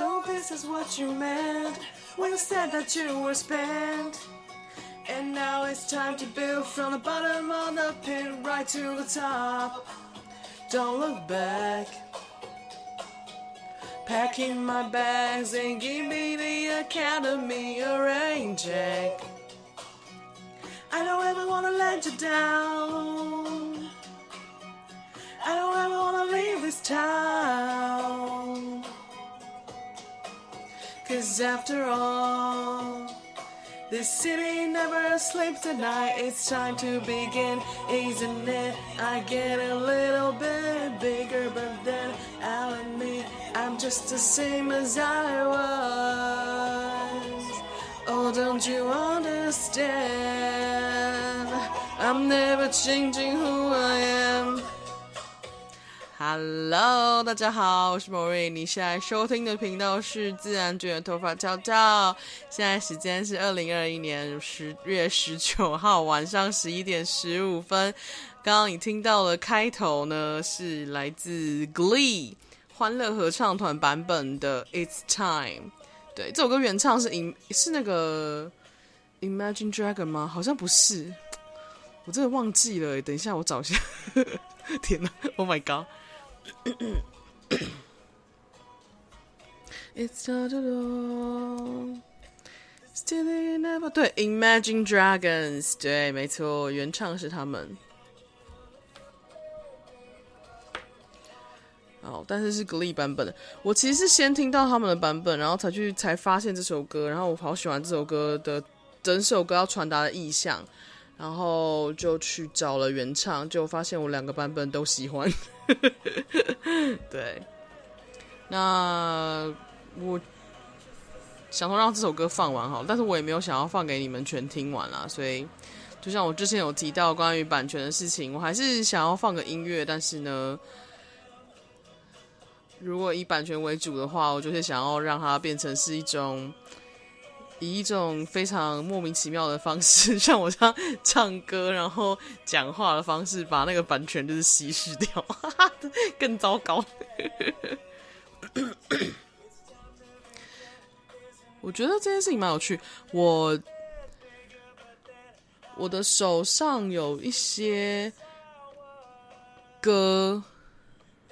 So this is what you meant when you said that you were spent. And now it's time to build from the bottom of the pit right to the top. Don't look back. Packing my bags and give me the academy a rain check. I don't ever wanna let you down. After all, this city never sleeps at night. It's time to begin, isn't it? I get a little bit bigger, but then I'll admit I'm just the same as I was. Oh, don't you understand? I'm never changing who I am. Hello，大家好，我是莫瑞。你现在收听的频道是自然卷头发跳跳。现在时间是二零二一年十月十九号晚上十一点十五分。刚刚你听到的开头呢，是来自 Glee 欢乐合唱团版本的《It's Time》。对，这首歌原唱是 In 是那个 Imagine Dragon 吗？好像不是，我真的忘记了。等一下，我找一下。天哪！Oh my god！It's not at all. Still never 对，Imagine Dragons 对，没错，原唱是他们。哦，但是是 Glee 版本的。我其实是先听到他们的版本，然后才去才发现这首歌，然后我好喜欢这首歌的整首歌要传达的意象，然后就去找了原唱，就发现我两个版本都喜欢。对，那我想说让这首歌放完好，但是我也没有想要放给你们全听完啦，所以就像我之前有提到关于版权的事情，我还是想要放个音乐，但是呢，如果以版权为主的话，我就是想要让它变成是一种。以一种非常莫名其妙的方式，像我这样唱歌然后讲话的方式，把那个版权就是稀释掉，哈哈，更糟糕。我觉得这件事情蛮有趣。我我的手上有一些歌。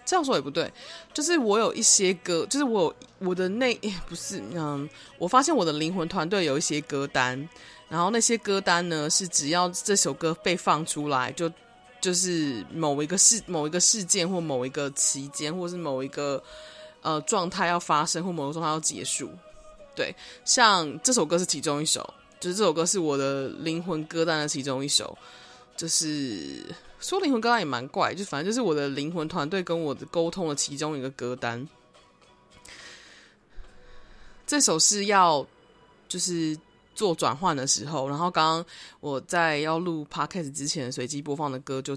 这样说也不对，就是我有一些歌，就是我我的那 不是嗯，我发现我的灵魂团队有一些歌单，然后那些歌单呢是只要这首歌被放出来，就就是某一个事某一个事件或某一个期间，或是某一个呃状态要发生或某个状态要结束，对，像这首歌是其中一首，就是这首歌是我的灵魂歌单的其中一首，就是。说灵魂歌单也蛮怪，就反正就是我的灵魂团队跟我的沟通的其中一个歌单。这首是要就是做转换的时候，然后刚刚我在要录 podcast 之前随机播放的歌就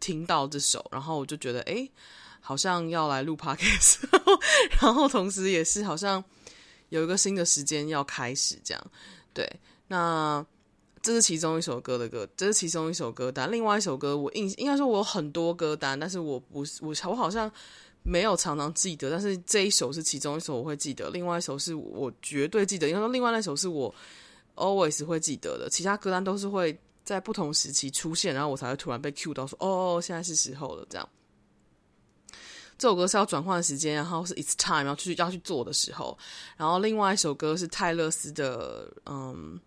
听到这首，然后我就觉得哎，好像要来录 podcast，然后同时也是好像有一个新的时间要开始这样。对，那。这是其中一首歌的歌，这是其中一首歌单。另外一首歌，我应应该说我有很多歌单，但是我不是我我好像没有常常记得。但是这一首是其中一首我会记得，另外一首是我绝对记得。应该说另外那首是我 always 会记得的，其他歌单都是会在不同时期出现，然后我才会突然被 cue 到说哦，现在是时候了。这样，这首歌是要转换时间，然后是 it's time 要去要去做的时候。然后另外一首歌是泰勒斯的，嗯。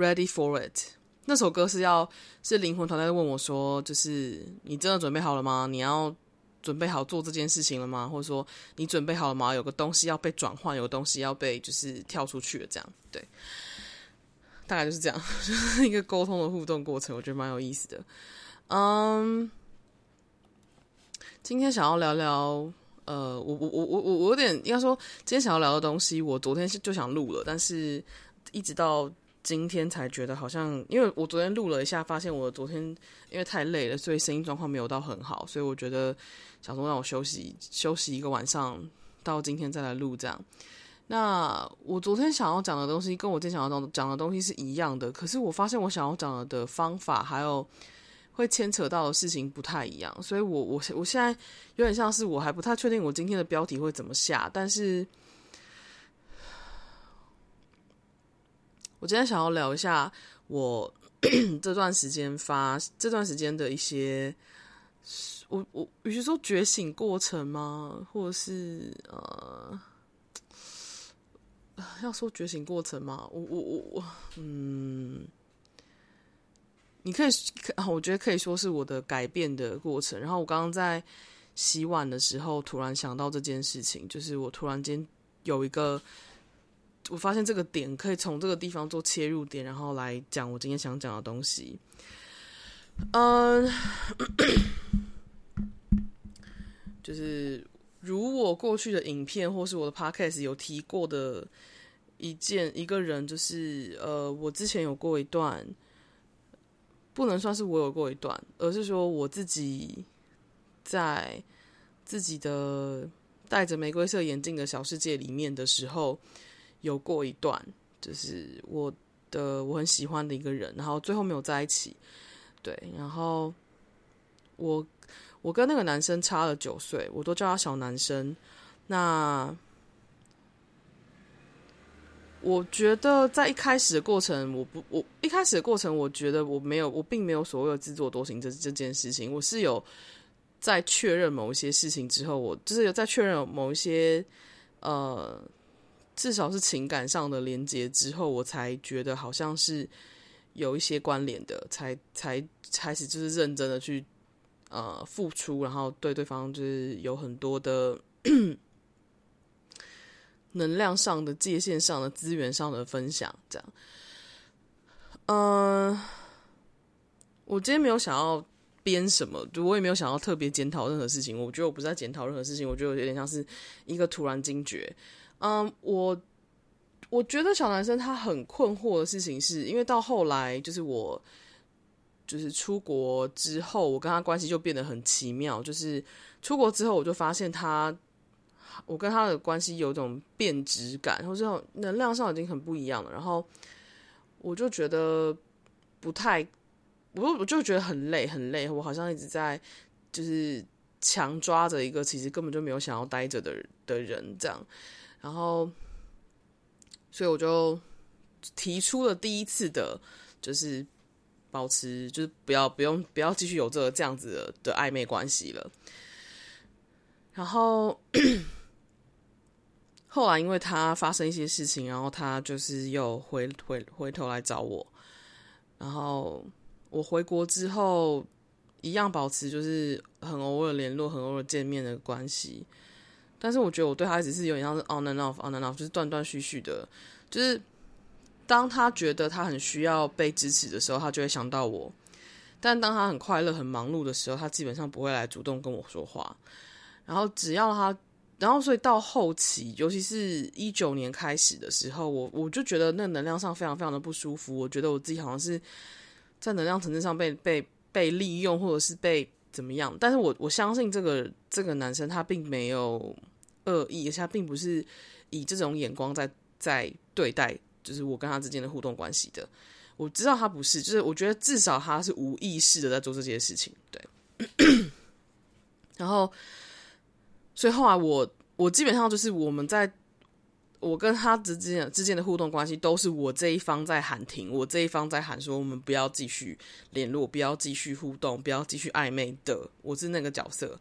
Ready for it，那首歌是要是灵魂团队问我说，就是你真的准备好了吗？你要准备好做这件事情了吗？或者说你准备好了吗？有个东西要被转换，有个东西要被就是跳出去了，这样对，大概就是这样，就是一个沟通的互动过程，我觉得蛮有意思的。嗯，今天想要聊聊，呃，我我我我我我有点应该说，今天想要聊的东西，我昨天就想录了，但是一直到。今天才觉得好像，因为我昨天录了一下，发现我昨天因为太累了，所以声音状况没有到很好，所以我觉得想说让我休息休息一个晚上，到今天再来录这样。那我昨天想要讲的东西跟我今天想要讲讲的东西是一样的，可是我发现我想要讲的方法还有会牵扯到的事情不太一样，所以我我我现在有点像是我还不太确定我今天的标题会怎么下，但是我今天想要聊一下我 这段时间发这段时间的一些，我我与其说觉醒过程吗？或者是呃，要说觉醒过程吗？我我我我，嗯，你可以，我觉得可以说是我的改变的过程。然后我刚刚在洗碗的时候，突然想到这件事情，就是我突然间有一个。我发现这个点可以从这个地方做切入点，然后来讲我今天想讲的东西。嗯，就是如我过去的影片或是我的 podcast 有提过的一件一个人，就是呃，我之前有过一段，不能算是我有过一段，而是说我自己在自己的戴着玫瑰色眼镜的小世界里面的时候。有过一段，就是我的我很喜欢的一个人，然后最后没有在一起。对，然后我我跟那个男生差了九岁，我都叫他小男生。那我觉得在一开始的过程，我不我一开始的过程，我觉得我没有我并没有所谓的自作多情这这件事情，我是有在确认某一些事情之后，我就是有在确认某一些呃。至少是情感上的连接之后，我才觉得好像是有一些关联的，才才开始就是认真的去呃付出，然后对对方就是有很多的能量上的界限上的资源上的分享，这样。嗯、呃，我今天没有想要编什么，就我也没有想要特别检讨任何事情。我觉得我不是在检讨任何事情，我觉得有点像是一个突然惊觉。嗯我我觉得小男生他很困惑的事情是，因为到后来就是我就是出国之后，我跟他关系就变得很奇妙。就是出国之后，我就发现他，我跟他的关系有一种变质感，或者能量上已经很不一样了。然后我就觉得不太，我我就觉得很累，很累。我好像一直在就是强抓着一个其实根本就没有想要待着的的人，这样。然后，所以我就提出了第一次的，就是保持，就是不要不用不要继续有这个这样子的，的暧昧关系了。然后后来因为他发生一些事情，然后他就是又回回回头来找我。然后我回国之后，一样保持就是很偶尔联络、很偶尔见面的关系。但是我觉得我对他一直是有点像是 on and off on and off，就是断断续续的。就是当他觉得他很需要被支持的时候，他就会想到我；但当他很快乐、很忙碌的时候，他基本上不会来主动跟我说话。然后只要他，然后所以到后期，尤其是一九年开始的时候，我我就觉得那能量上非常非常的不舒服。我觉得我自己好像是在能量层次上被被被利用，或者是被怎么样。但是我我相信这个这个男生他并没有。恶意，而且他并不是以这种眼光在在对待，就是我跟他之间的互动关系的。我知道他不是，就是我觉得至少他是无意识的在做这些事情。对，然后，所以后来我我基本上就是我们在我跟他之间之间的互动关系，都是我这一方在喊停，我这一方在喊说我们不要继续联络，不要继续互动，不要继续暧昧的，我是那个角色。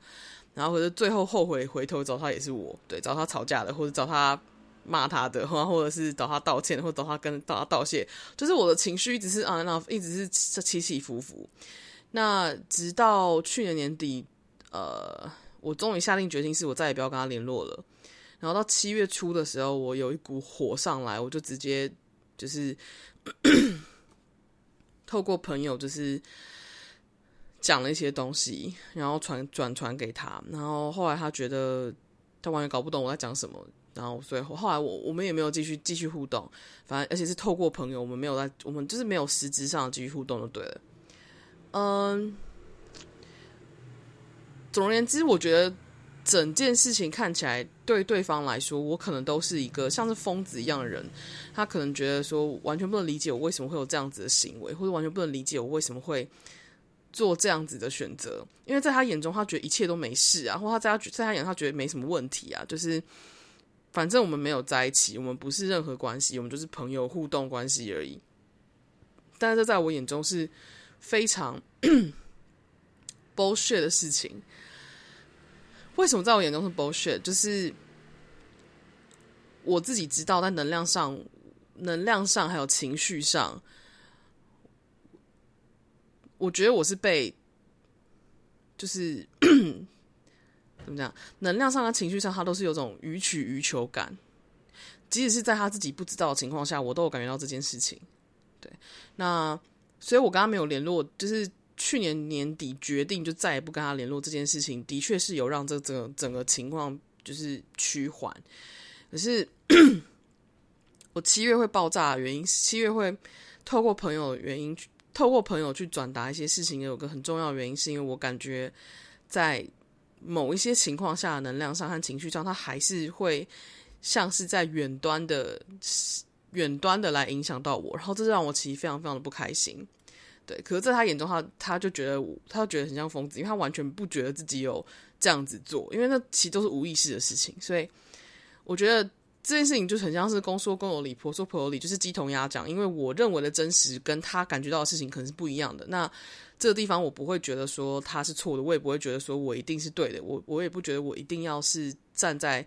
然后或者最后后悔回头找他也是我，对，找他吵架的，或者找他骂他的，或者是找他道歉，或者找他跟找他道谢，就是我的情绪一直是啊，那一直是起起伏伏。那直到去年年底，呃，我终于下定决心，是我再也不要跟他联络了。然后到七月初的时候，我有一股火上来，我就直接就是 透过朋友，就是。讲了一些东西，然后传转传给他，然后后来他觉得他完全搞不懂我在讲什么，然后所以后来我我们也没有继续继续互动，反正而且是透过朋友，我们没有在我们就是没有实质上继续互动就对了。嗯，总而言之，我觉得整件事情看起来对对方来说，我可能都是一个像是疯子一样的人，他可能觉得说完全不能理解我为什么会有这样子的行为，或者完全不能理解我为什么会。做这样子的选择，因为在他眼中，他觉得一切都没事啊，或他在他在他眼中，他觉得没什么问题啊。就是反正我们没有在一起，我们不是任何关系，我们就是朋友互动关系而已。但是在我眼中是非常 bullshit 的事情。为什么在我眼中是 bullshit？就是我自己知道，在能量上、能量上还有情绪上，我觉得我是被，就是 怎么讲？能量上和情绪上，他都是有种予取予求感。即使是在他自己不知道的情况下，我都有感觉到这件事情。对，那所以，我跟他没有联络，就是去年年底决定就再也不跟他联络这件事情，的确是有让这整个整个情况就是趋缓。可是 我七月会爆炸的原因，七月会透过朋友的原因，透过朋友去转达一些事情，有个很重要的原因，是因为我感觉在某一些情况下，能量上和情绪上，他还是会像是在远端的。远端的来影响到我，然后这让我其实非常非常的不开心。对，可是在他眼中他，他就觉得，他就觉得很像疯子，因为他完全不觉得自己有这样子做，因为那其实都是无意识的事情。所以我觉得这件事情就很像是公说公有理，婆说婆有理，就是鸡同鸭讲。因为我认为的真实跟他感觉到的事情可能是不一样的。那这个地方我不会觉得说他是错的，我也不会觉得说我一定是对的，我我也不觉得我一定要是站在。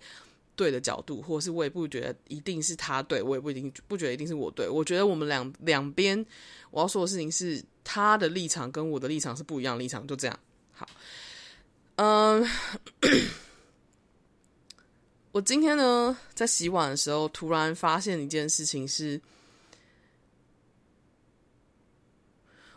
对的角度，或是我也不觉得一定是他对，我也不一定不觉得一定是我对。我觉得我们两两边我要说的事情是，他的立场跟我的立场是不一样的立场，就这样。好，嗯，我今天呢在洗碗的时候，突然发现一件事情是。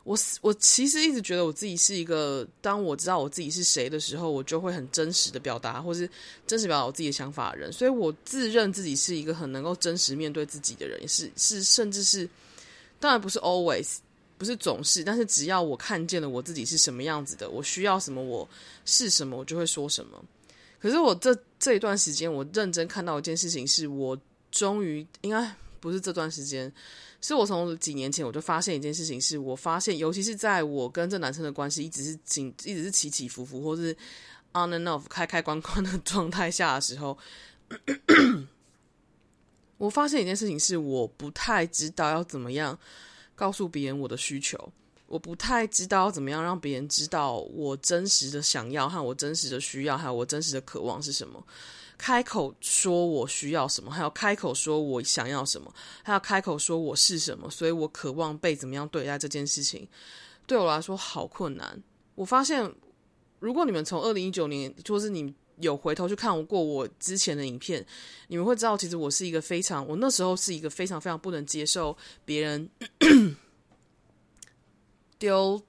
我我其实一直觉得我自己是一个，当我知道我自己是谁的时候，我就会很真实的表达，或是真实表达我自己的想法的人。所以我自认自己是一个很能够真实面对自己的人，是是甚至是，当然不是 always，不是总是，但是只要我看见了我自己是什么样子的，我需要什么，我是什么，我就会说什么。可是我这这一段时间，我认真看到一件事情，是我终于应该不是这段时间。是我从几年前我就发现一件事情，是我发现，尤其是在我跟这男生的关系一直是紧，一直是起起伏伏，或是 on and off 开开关关的 状态下的时候，我发现一件事情是，我不太知道要怎么样告诉别人我的需求，我不太知道怎么样让别人知道我真实的想要和我真实的需要，还有我真实的渴望是什么。开口说我需要什么，还要开口说我想要什么，还要开口说我是什么，所以我渴望被怎么样对待这件事情，对我来说好困难。我发现，如果你们从二零一九年，或是你有回头去看过我之前的影片，你们会知道，其实我是一个非常，我那时候是一个非常非常不能接受别人丢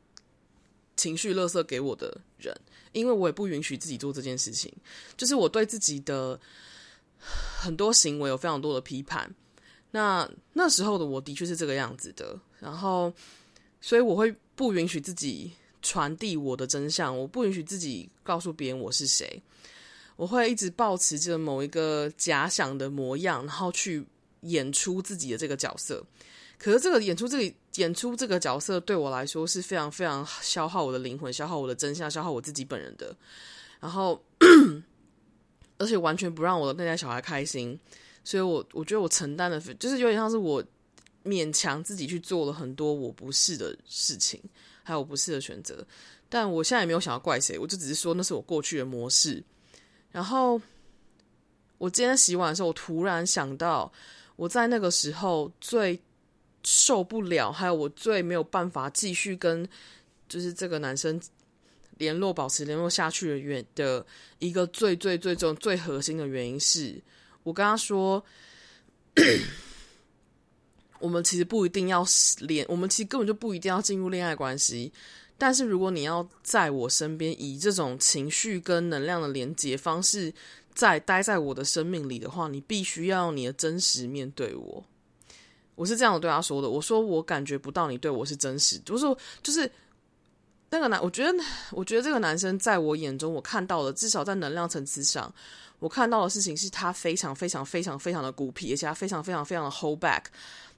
情绪垃圾给我的人。因为我也不允许自己做这件事情，就是我对自己的很多行为有非常多的批判。那那时候的我的确是这个样子的，然后所以我会不允许自己传递我的真相，我不允许自己告诉别人我是谁，我会一直保持着某一个假想的模样，然后去演出自己的这个角色。可是这个演出这个演出这个角色对我来说是非常非常消耗我的灵魂、消耗我的真相、消耗我自己本人的。然后，而且完全不让我的内在小孩开心，所以我我觉得我承担的就是有点像是我勉强自己去做了很多我不是的事情，还有我不是的选择。但我现在也没有想要怪谁，我就只是说那是我过去的模式。然后我今天洗碗的时候，我突然想到我在那个时候最。受不了，还有我最没有办法继续跟就是这个男生联络、保持联络下去的原的一个最最最重、最核心的原因是，我跟他说，我们其实不一定要连，我们其实根本就不一定要进入恋爱关系。但是如果你要在我身边以这种情绪跟能量的连接方式在待在我的生命里的话，你必须要用你的真实面对我。我是这样对他说的，我说我感觉不到你对我是真实，我说就是那个男，我觉得我觉得这个男生在我眼中，我看到的，至少在能量层次上，我看到的事情是他非常非常非常非常的孤僻，而且他非常非常非常的 hold back，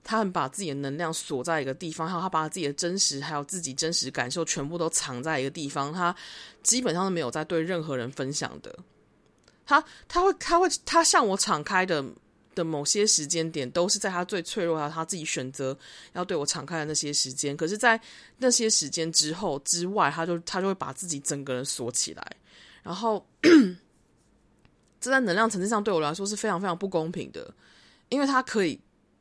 他很把自己的能量锁在一个地方，还有他把自己的真实还有自己真实感受全部都藏在一个地方，他基本上是没有在对任何人分享的。他他会他会他向我敞开的的某些时间点，都是在他最脆弱的他自己选择要对我敞开的那些时间。可是，在那些时间之后之外，他就他就会把自己整个人锁起来，然后 这在能量层次上对我来说是非常非常不公平的，因为他可以。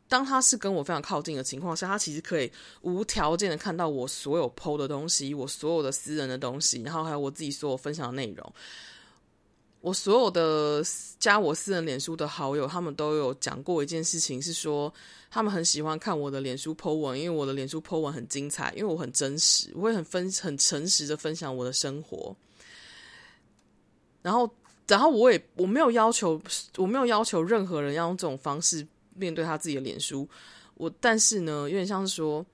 当他是跟我非常靠近的情况下，他其实可以无条件的看到我所有剖的东西，我所有的私人的东西，然后还有我自己所有分享的内容。我所有的加我私人脸书的好友，他们都有讲过一件事情，是说他们很喜欢看我的脸书 PO 文，因为我的脸书 PO 文很精彩，因为我很真实，我会很分很诚实的分享我的生活。然后，然后我也我没有要求，我没有要求任何人要用这种方式。面对他自己的脸书，我但是呢，有点像是说，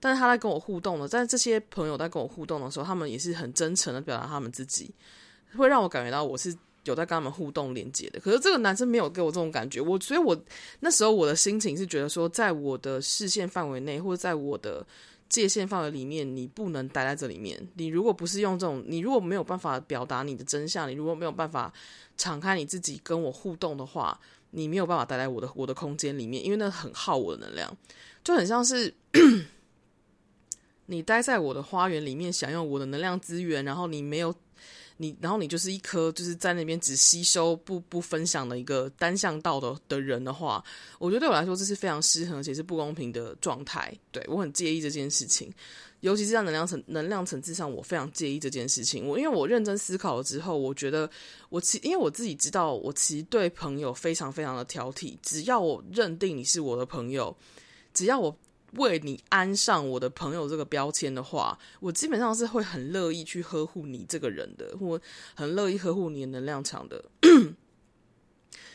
但是他在跟我互动的，在这些朋友在跟我互动的时候，他们也是很真诚的表达他们自己，会让我感觉到我是有在跟他们互动连接的。可是这个男生没有给我这种感觉，我所以，我那时候我的心情是觉得说，在我的视线范围内，或者在我的界限范围里面，你不能待在这里面。你如果不是用这种，你如果没有办法表达你的真相，你如果没有办法敞开你自己跟我互动的话。你没有办法待在我的我的空间里面，因为那很耗我的能量，就很像是 你待在我的花园里面，享用我的能量资源，然后你没有你，然后你就是一颗就是在那边只吸收不不分享的一个单向道的的人的话，我觉得对我来说这是非常失衡且是不公平的状态，对，我很介意这件事情。尤其是在能量层能量层次上，我非常介意这件事情。我因为我认真思考了之后，我觉得我其因为我自己知道，我其实对朋友非常非常的挑剔。只要我认定你是我的朋友，只要我为你安上我的朋友这个标签的话，我基本上是会很乐意去呵护你这个人的，或很乐意呵护你的能量场的。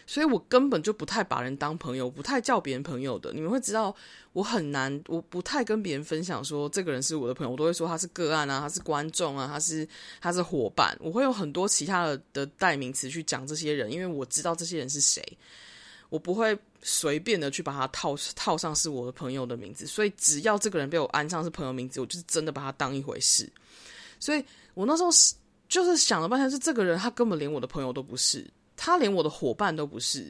所以我根本就不太把人当朋友，不太叫别人朋友的。你们会知道，我很难，我不太跟别人分享说这个人是我的朋友，我都会说他是个案啊，他是观众啊，他是他是伙伴。我会有很多其他的的代名词去讲这些人，因为我知道这些人是谁，我不会随便的去把他套套上是我的朋友的名字。所以只要这个人被我安上是朋友名字，我就是真的把他当一回事。所以我那时候是就是想了半天，是这个人他根本连我的朋友都不是。他连我的伙伴都不是，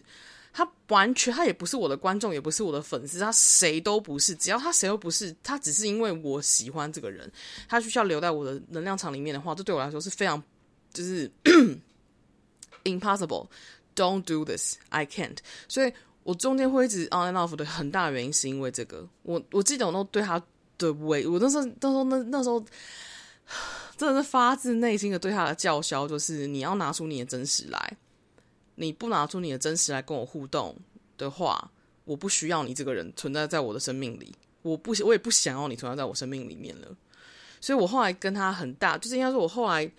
他完全他也不是我的观众，也不是我的粉丝，他谁都不是。只要他谁都不是，他只是因为我喜欢这个人，他需要留在我的能量场里面的话，这对我来说是非常就是 impossible。Don't do this, I can't。所以我中间会一直 on and off 的很大原因是因为这个。我我记得我都对他的委，我那时候那时候那那时候真的是发自内心的对他的叫嚣，就是你要拿出你的真实来。你不拿出你的真实来跟我互动的话，我不需要你这个人存在在我的生命里。我不，我也不想要你存在在我生命里面了。所以我后来跟他很大，就是应该说，我后来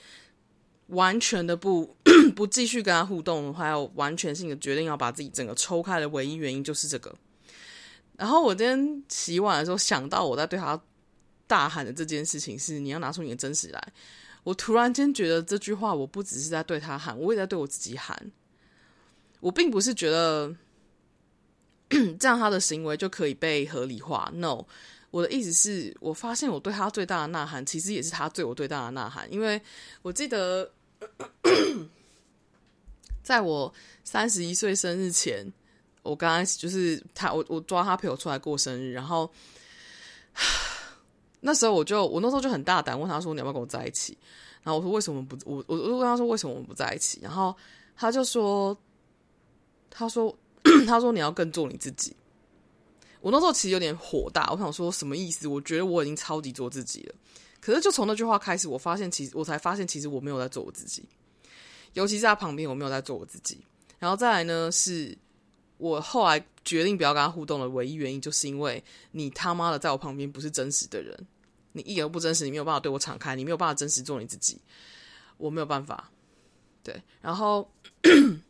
完全的不 不继续跟他互动，还有完全性的决定要把自己整个抽开的唯一原因就是这个。然后我今天洗碗的时候想到我在对他大喊的这件事情是：你要拿出你的真实来。我突然间觉得这句话，我不只是在对他喊，我也在对我自己喊。我并不是觉得 这样他的行为就可以被合理化。No，我的意思是我发现我对他最大的呐喊，其实也是他对我最大的呐喊。因为我记得，在我三十一岁生日前，我刚开始就是他，我我抓他陪我出来过生日，然后那时候我就我那时候就很大胆问他说：“你要不要跟我在一起？”然后我说：“为什么不？”我我我问他说：“为什么我们不在一起？”然后他就说。他说：“他说你要更做你自己。”我那时候其实有点火大，我想说什么意思？我觉得我已经超级做自己了。可是就从那句话开始，我发现其实我才发现，其实我没有在做我自己。尤其在他旁边，我没有在做我自己。然后再来呢，是我后来决定不要跟他互动的唯一原因，就是因为你他妈的在我旁边不是真实的人，你一点都不真实，你没有办法对我敞开，你没有办法真实做你自己，我没有办法。对，然后。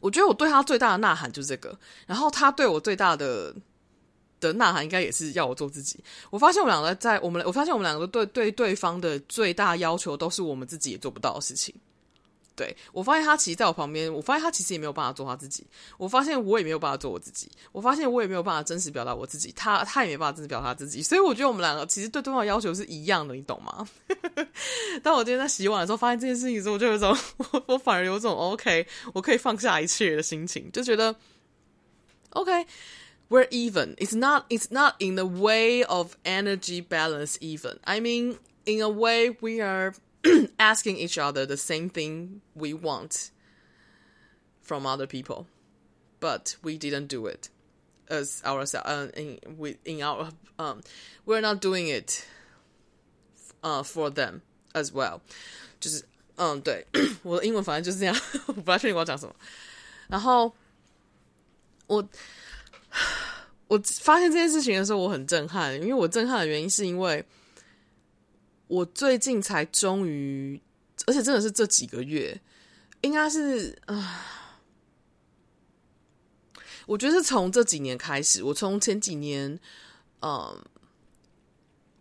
我觉得我对他最大的呐喊就是这个，然后他对我最大的的呐喊应该也是要我做自己。我发现我们两个在我们，我发现我们两个对对对方的最大要求都是我们自己也做不到的事情。对，我发现他其实在我旁边，我发现他其实也没有办法做他自己。我发现我也没有办法做我自己。我发现我也没有办法真实表达我自己。他他也没办法真实表达自己。所以我觉得我们两个其实对对方的要求是一样的，你懂吗？当我今天在洗碗的时候发现这件事情的时候，我就有种 我我反而有种 OK，我可以放下一切的心情，就觉得 OK OK，we're even. It's not it's not in the way of energy balance even. I mean, in a way, we are. asking each other the same thing we want from other people, but we didn't do it as ourselves. Uh, in we in our um, we're not doing it uh for them as well. 就是嗯，对，我的英文反正就是这样，我不太确定我要讲什么。然后我 我发现这件事情的时候，我很震撼，因为我震撼的原因是因为。我最近才终于，而且真的是这几个月，应该是啊，我觉得是从这几年开始。我从前几年，嗯，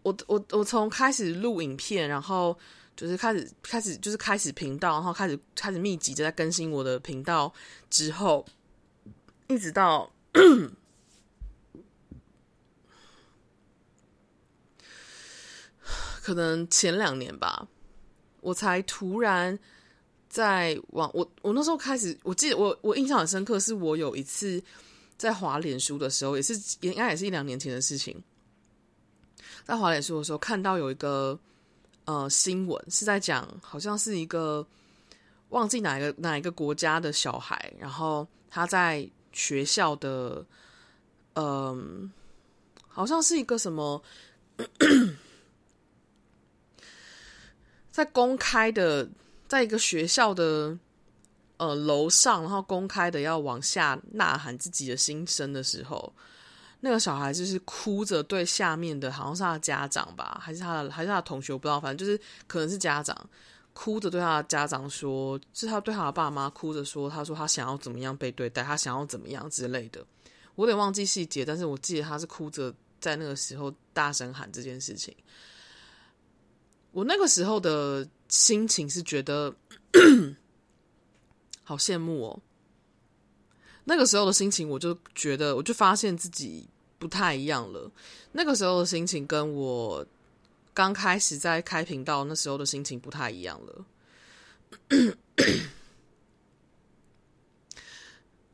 我我我从开始录影片，然后就是开始开始就是开始频道，然后开始开始密集的在更新我的频道之后，一直到。可能前两年吧，我才突然在往我我那时候开始，我记得我我印象很深刻，是我有一次在华脸书的时候，也是应该也是一两年前的事情，在华脸书的时候看到有一个呃新闻是在讲，好像是一个忘记哪一个哪一个国家的小孩，然后他在学校的嗯、好像是一个什么。在公开的，在一个学校的呃楼上，然后公开的要往下呐喊自己的心声的时候，那个小孩就是哭着对下面的，好像是他的家长吧，还是他的，还是他的同学，我不知道，反正就是可能是家长，哭着对他的家长说，是他对他的爸妈哭着说，他说他想要怎么样被对待，他想要怎么样之类的，我有点忘记细节，但是我记得他是哭着在那个时候大声喊这件事情。我那个时候的心情是觉得 好羡慕哦。那个时候的心情，我就觉得，我就发现自己不太一样了。那个时候的心情跟我刚开始在开频道那时候的心情不太一样了。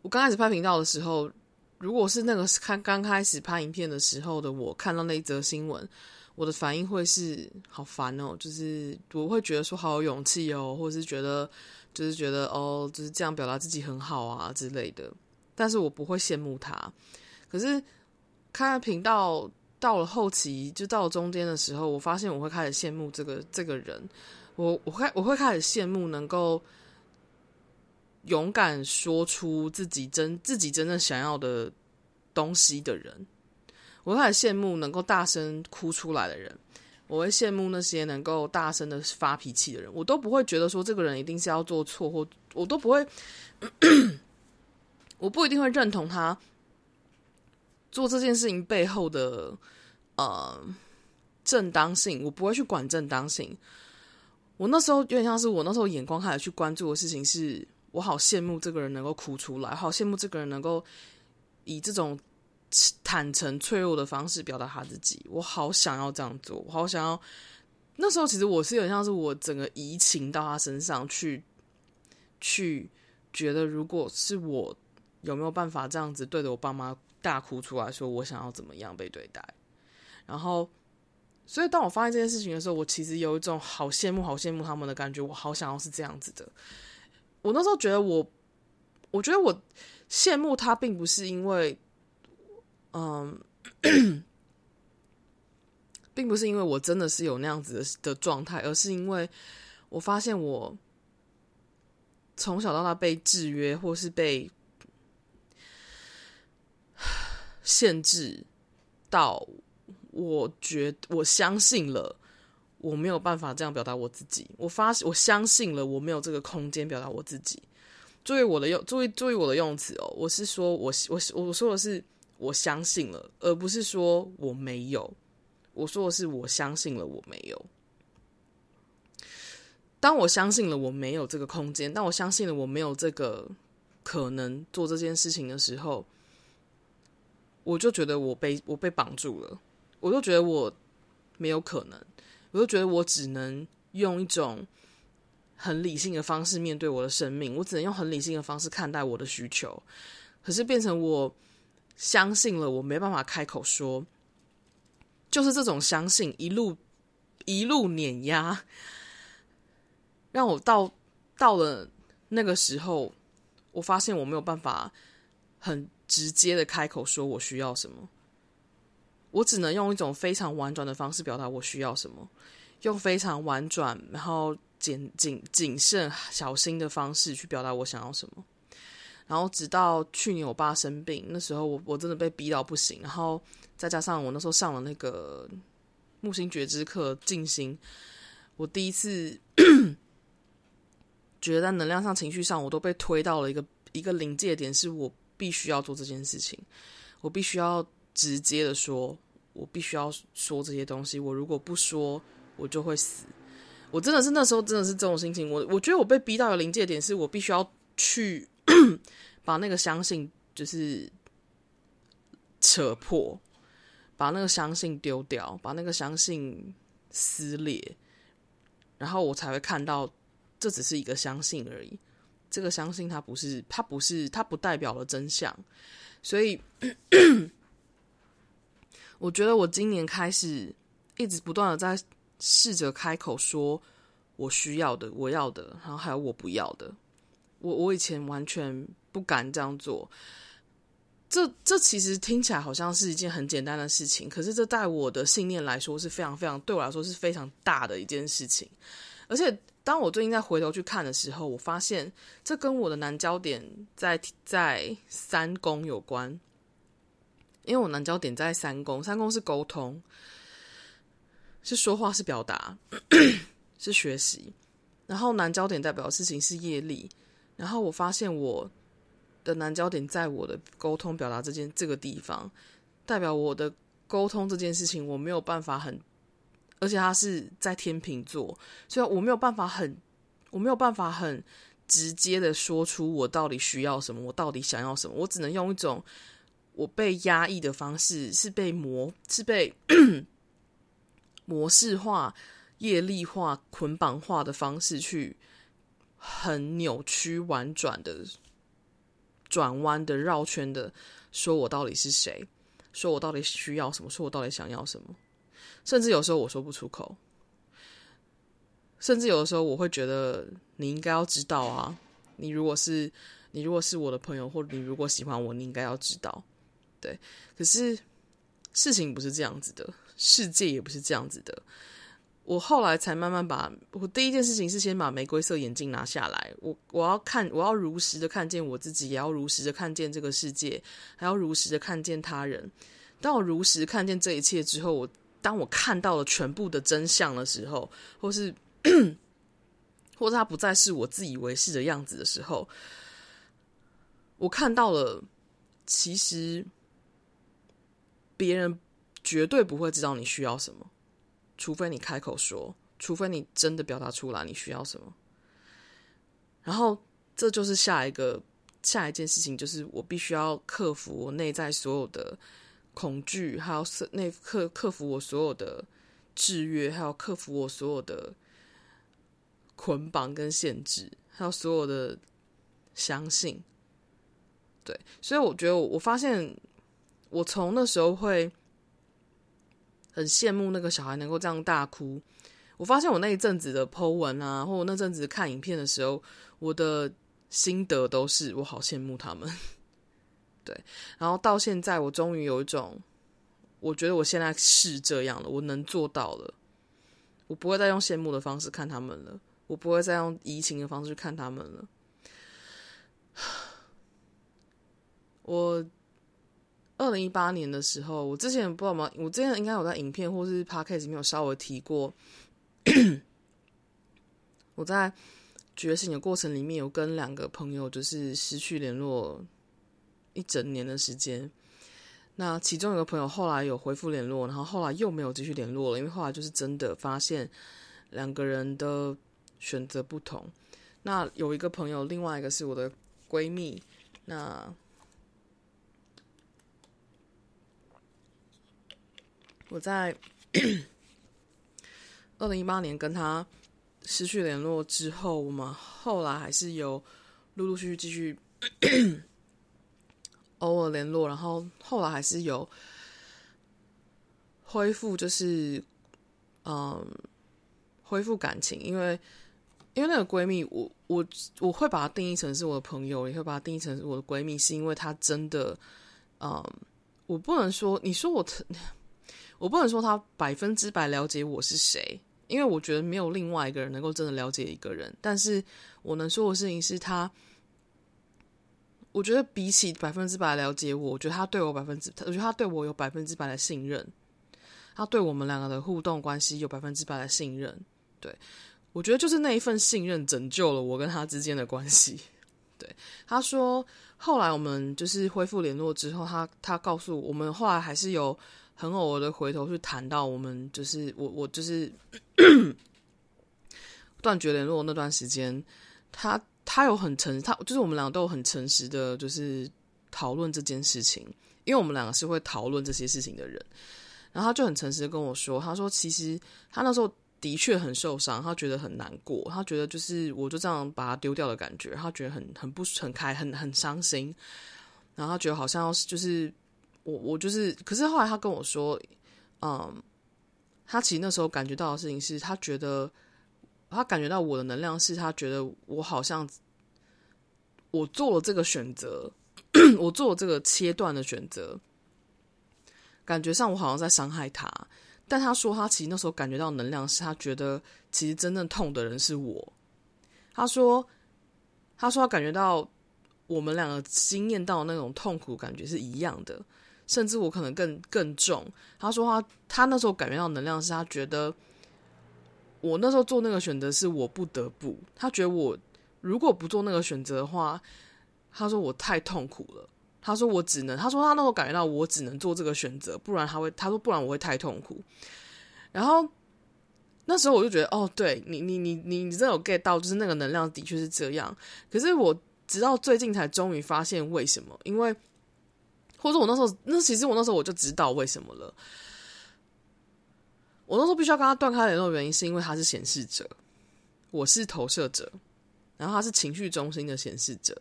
我刚开始拍频道的时候，如果是那个看刚开始拍影片的时候的我，看到那一则新闻。我的反应会是好烦哦，就是我会觉得说好有勇气哦，或者是觉得就是觉得哦，就是这样表达自己很好啊之类的。但是我不会羡慕他。可是看频道到了后期，就到中间的时候，我发现我会开始羡慕这个这个人。我我会我会开始羡慕能够勇敢说出自己真自己真正想要的东西的人。我会很羡慕能够大声哭出来的人，我会羡慕那些能够大声的发脾气的人，我都不会觉得说这个人一定是要做错，或我都不会，我不一定会认同他做这件事情背后的呃正当性，我不会去管正当性。我那时候有点像是我那时候眼光开始去关注的事情，是我好羡慕这个人能够哭出来，好羡慕这个人能够以这种。坦诚脆弱的方式表达他自己，我好想要这样做，我好想要。那时候其实我是有点像是我整个移情到他身上去，去觉得如果是我有没有办法这样子对着我爸妈大哭出来说我想要怎么样被对待。然后，所以当我发现这件事情的时候，我其实有一种好羡慕、好羡慕他们的感觉，我好想要是这样子的。我那时候觉得我，我觉得我羡慕他，并不是因为。嗯，并不是因为我真的是有那样子的状态，而是因为我发现我从小到大被制约，或是被 限制到，我觉我相信了我没有办法这样表达我自己。我发我相信了我没有这个空间表达我自己。注意我的用，注意注意我的用词哦，我是说我我我说的是。我相信了，而不是说我没有。我说的是，我相信了，我没有。当我相信了我没有这个空间，当我相信了我没有这个可能做这件事情的时候，我就觉得我被我被绑住了，我就觉得我没有可能，我就觉得我只能用一种很理性的方式面对我的生命，我只能用很理性的方式看待我的需求。可是变成我相信了，我没办法开口说，就是这种相信一路一路碾压，让我到到了那个时候，我发现我没有办法很直接的开口说我需要什么，我只能用一种非常婉转的方式表达我需要什么，用非常婉转，然后谨谨谨慎、小心的方式去表达我想要什么。然后直到去年我爸生病，那时候我我真的被逼到不行，然后再加上我那时候上了那个木星觉知课静心，我第一次 觉得在能量上、情绪上，我都被推到了一个一个临界点，是我必须要做这件事情，我必须要直接的说，我必须要说这些东西，我如果不说，我就会死。我真的是那时候真的是这种心情，我我觉得我被逼到了临界点，是我必须要去。把那个相信就是扯破，把那个相信丢掉，把那个相信撕裂，然后我才会看到，这只是一个相信而已。这个相信它不是，它不是，它不代表了真相。所以，我觉得我今年开始一直不断的在试着开口说我需要的、我要的，然后还有我不要的。我我以前完全不敢这样做，这这其实听起来好像是一件很简单的事情，可是这在我的信念来说是非常非常，对我来说是非常大的一件事情。而且当我最近再回头去看的时候，我发现这跟我的南交点在在三宫有关，因为我南交点在三宫，三宫是沟通，是说话，是表达，是学习，然后南交点代表的事情是业力。然后我发现我的难交点在我的沟通表达这件这个地方，代表我的沟通这件事情我没有办法很，而且它是在天秤座，所以我没有办法很，我没有办法很直接的说出我到底需要什么，我到底想要什么，我只能用一种我被压抑的方式，是被模，是被 模式化、业力化、捆绑化的方式去。很扭曲、婉转的、转弯的、绕圈的，说我到底是谁？说我到底需要什么？说我到底想要什么？甚至有时候我说不出口，甚至有的时候我会觉得你应该要知道啊！你如果是你如果是我的朋友，或者你如果喜欢我，你应该要知道。对，可是事情不是这样子的，世界也不是这样子的。我后来才慢慢把我第一件事情是先把玫瑰色眼镜拿下来，我我要看，我要如实的看见我自己，也要如实的看见这个世界，还要如实的看见他人。当我如实看见这一切之后，我当我看到了全部的真相的时候，或是 或者他不再是我自以为是的样子的时候，我看到了，其实别人绝对不会知道你需要什么。除非你开口说，除非你真的表达出来你需要什么，然后这就是下一个下一件事情，就是我必须要克服我内在所有的恐惧，还有内克克服我所有的制约，还有克服我所有的捆绑跟限制，还有所有的相信。对，所以我觉得我发现我从那时候会。很羡慕那个小孩能够这样大哭。我发现我那一阵子的 po 文啊，或我那阵子看影片的时候，我的心得都是我好羡慕他们。对，然后到现在，我终于有一种，我觉得我现在是这样了，我能做到了。我不会再用羡慕的方式看他们了，我不会再用移情的方式去看他们了。我。二零一八年的时候，我之前不知道吗？我之前应该有在影片或是 podcast 里面有稍微提过。我在觉醒的过程里面，有跟两个朋友就是失去联络一整年的时间。那其中有个朋友后来有恢复联络，然后后来又没有继续联络了，因为后来就是真的发现两个人的选择不同。那有一个朋友，另外一个是我的闺蜜。那我在 二零一八年跟他失去联络之后，我们后来还是有陆陆续续继续 偶尔联络，然后后来还是有恢复，就是嗯，恢复感情，因为。因为那个闺蜜，我我我会把她定义成是我的朋友，也会把她定义成是我的闺蜜，是因为她真的，嗯，我不能说你说我，我不能说他百分之百了解我是谁，因为我觉得没有另外一个人能够真的了解一个人。但是我能说的事情是，他，我觉得比起百分之百了解我，我觉得他对我百分之，我觉得他对我有百分之百的信任，他对我们两个的互动关系有百分之百的信任，对。我觉得就是那一份信任拯救了我跟他之间的关系。对，他说，后来我们就是恢复联络之后，他他告诉我，我们后来还是有很偶尔的回头去谈到我们，就是我我就是 断绝联络那段时间，他他有很诚，他就是我们两个都很诚实的，就是讨论这件事情，因为我们两个是会讨论这些事情的人，然后他就很诚实的跟我说，他说其实他那时候。的确很受伤，他觉得很难过，他觉得就是我就这样把他丢掉的感觉，他觉得很很不很开很很伤心，然后他觉得好像就是我我就是，可是后来他跟我说，嗯，他其实那时候感觉到的事情是他觉得他感觉到我的能量是他觉得我好像我做了这个选择，我做了这个切断的选择，感觉上我好像在伤害他。但他说，他其实那时候感觉到能量，是他觉得其实真正痛的人是我。他说，他说他感觉到我们两个经验到那种痛苦感觉是一样的，甚至我可能更更重。他说他他那时候感觉到能量，是他觉得我那时候做那个选择是我不得不。他觉得我如果不做那个选择的话，他说我太痛苦了。他说：“我只能。”他说：“他那时候感觉到我只能做这个选择，不然他会。”他说：“不然我会太痛苦。”然后那时候我就觉得：“哦，对你，你，你，你，你真的有 get 到，就是那个能量的确是这样。”可是我直到最近才终于发现为什么，因为或者我那时候，那其实我那时候我就知道为什么了。我那时候必须要跟他断开联络原因，是因为他是显示者，我是投射者，然后他是情绪中心的显示者。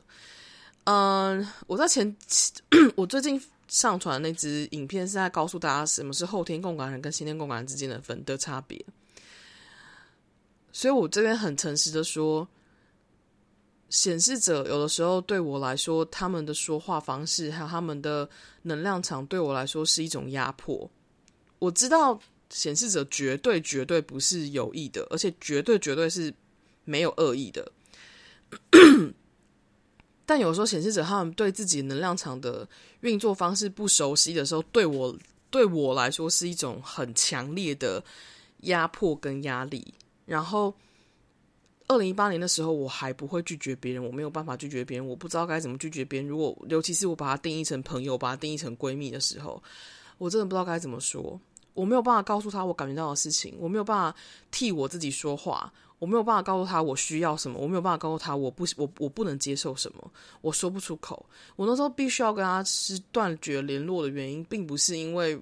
嗯，我在前，我最近上传那支影片是在告诉大家什么是后天共感人跟先天共感人之间的分的差别。所以我这边很诚实的说，显示者有的时候对我来说，他们的说话方式还有他们的能量场对我来说是一种压迫。我知道显示者绝对绝对不是有意的，而且绝对绝对是没有恶意的。但有时候显示者他们对自己能量场的运作方式不熟悉的时候，对我对我来说是一种很强烈的压迫跟压力。然后，二零一八年的时候，我还不会拒绝别人，我没有办法拒绝别人，我不知道该怎么拒绝别人。如果尤其是我把它定义成朋友，把它定义成闺蜜的时候，我真的不知道该怎么说。我没有办法告诉他我感觉到的事情，我没有办法替我自己说话。我没有办法告诉他我需要什么，我没有办法告诉他我不我我不能接受什么，我说不出口。我那时候必须要跟他是断绝联络的原因，并不是因为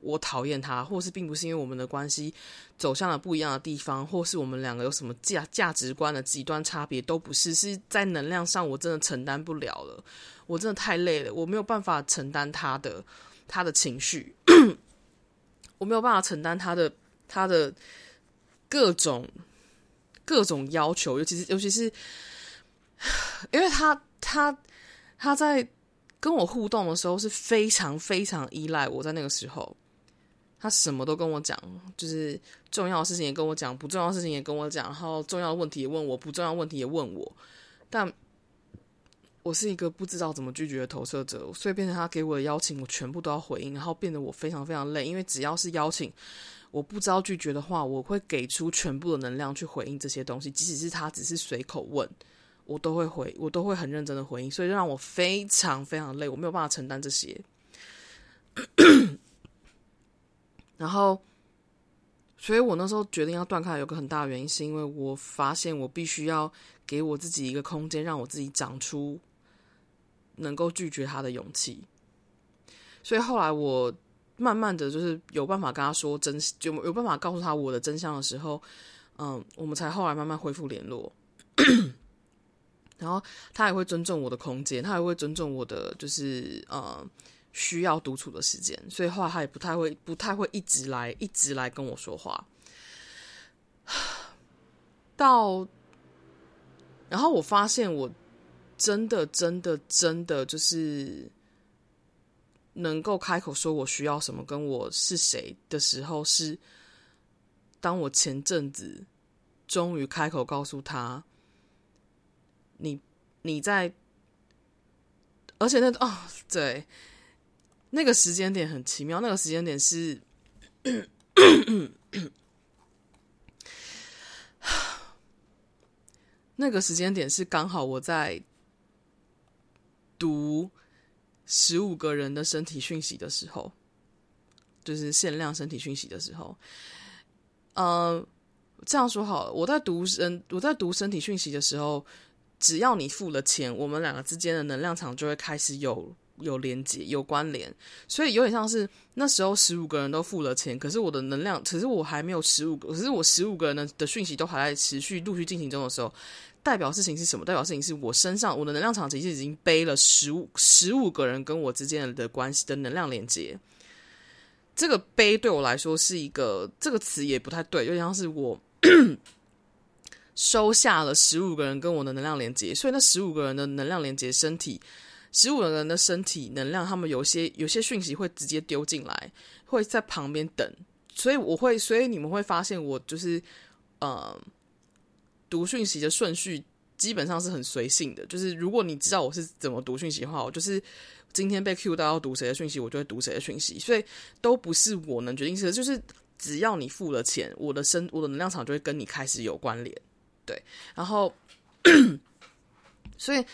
我讨厌他，或是并不是因为我们的关系走向了不一样的地方，或是我们两个有什么价价值观的极端差别，都不是。是在能量上，我真的承担不了了，我真的太累了，我没有办法承担他的他的情绪，我没有办法承担他的他的各种。各种要求，尤其是尤其是，因为他他他在跟我互动的时候是非常非常依赖我，在那个时候，他什么都跟我讲，就是重要的事情也跟我讲，不重要的事情也跟我讲，然后重要的问题也问我，不重要的问题也问我。但我是一个不知道怎么拒绝的投射者，所以变成他给我的邀请，我全部都要回应，然后变得我非常非常累，因为只要是邀请。我不知道拒绝的话，我会给出全部的能量去回应这些东西，即使是他只是随口问，我都会回，我都会很认真的回应，所以让我非常非常累，我没有办法承担这些。然后所以我那时候决定要断开，有个很大的原因，是因为我发现我必须要给我自己一个空间，让我自己长出能够拒绝他的勇气。所以后来我慢慢的就是有办法跟他说真，就有办法告诉他我的真相的时候，嗯，我们才后来慢慢恢复联络。然后他也会尊重我的空间，他也会尊重我的就是呃需要独处的时间，所以后来他也不太会不太会一直来一直来跟我说话。到，然后我发现我真的真的真的就是能够开口说我需要什么，跟我是谁的时候，是当我前阵子终于开口告诉他。你你在，而且那哦，对，那个时间点很奇妙。那个时间点是，那个时间点是刚好我在读十五个人的身体讯息的时候，就是限量身体讯息的时候。呃，这样说好了，我在读身我在读身体讯息的时候。只要你付了钱，我们两个之间的能量场就会开始有有连接、有关联，所以有点像是那时候十五个人都付了钱，可是我的能量，可是我还没有十五个，可是我十五个人的的讯息都还在持续陆续进行中的时候，代表事情是什么？代表事情是我身上我的能量场其实已经背了十五十五个人跟我之间的关系的能量连接。这个背对我来说是一个这个词也不太对，有点像是我。收下了十五个人跟我的能量连接，所以那十五个人的能量连接身体，十五个人的身体能量，他们有些有些讯息会直接丢进来，会在旁边等，所以我会，所以你们会发现我就是，呃，读讯息的顺序基本上是很随性的，就是如果你知道我是怎么读讯息的话，我就是今天被 Q 到要读谁的讯息，我就会读谁的讯息，所以都不是我能决定的，就是只要你付了钱，我的身我的能量场就会跟你开始有关联。对，然后，所以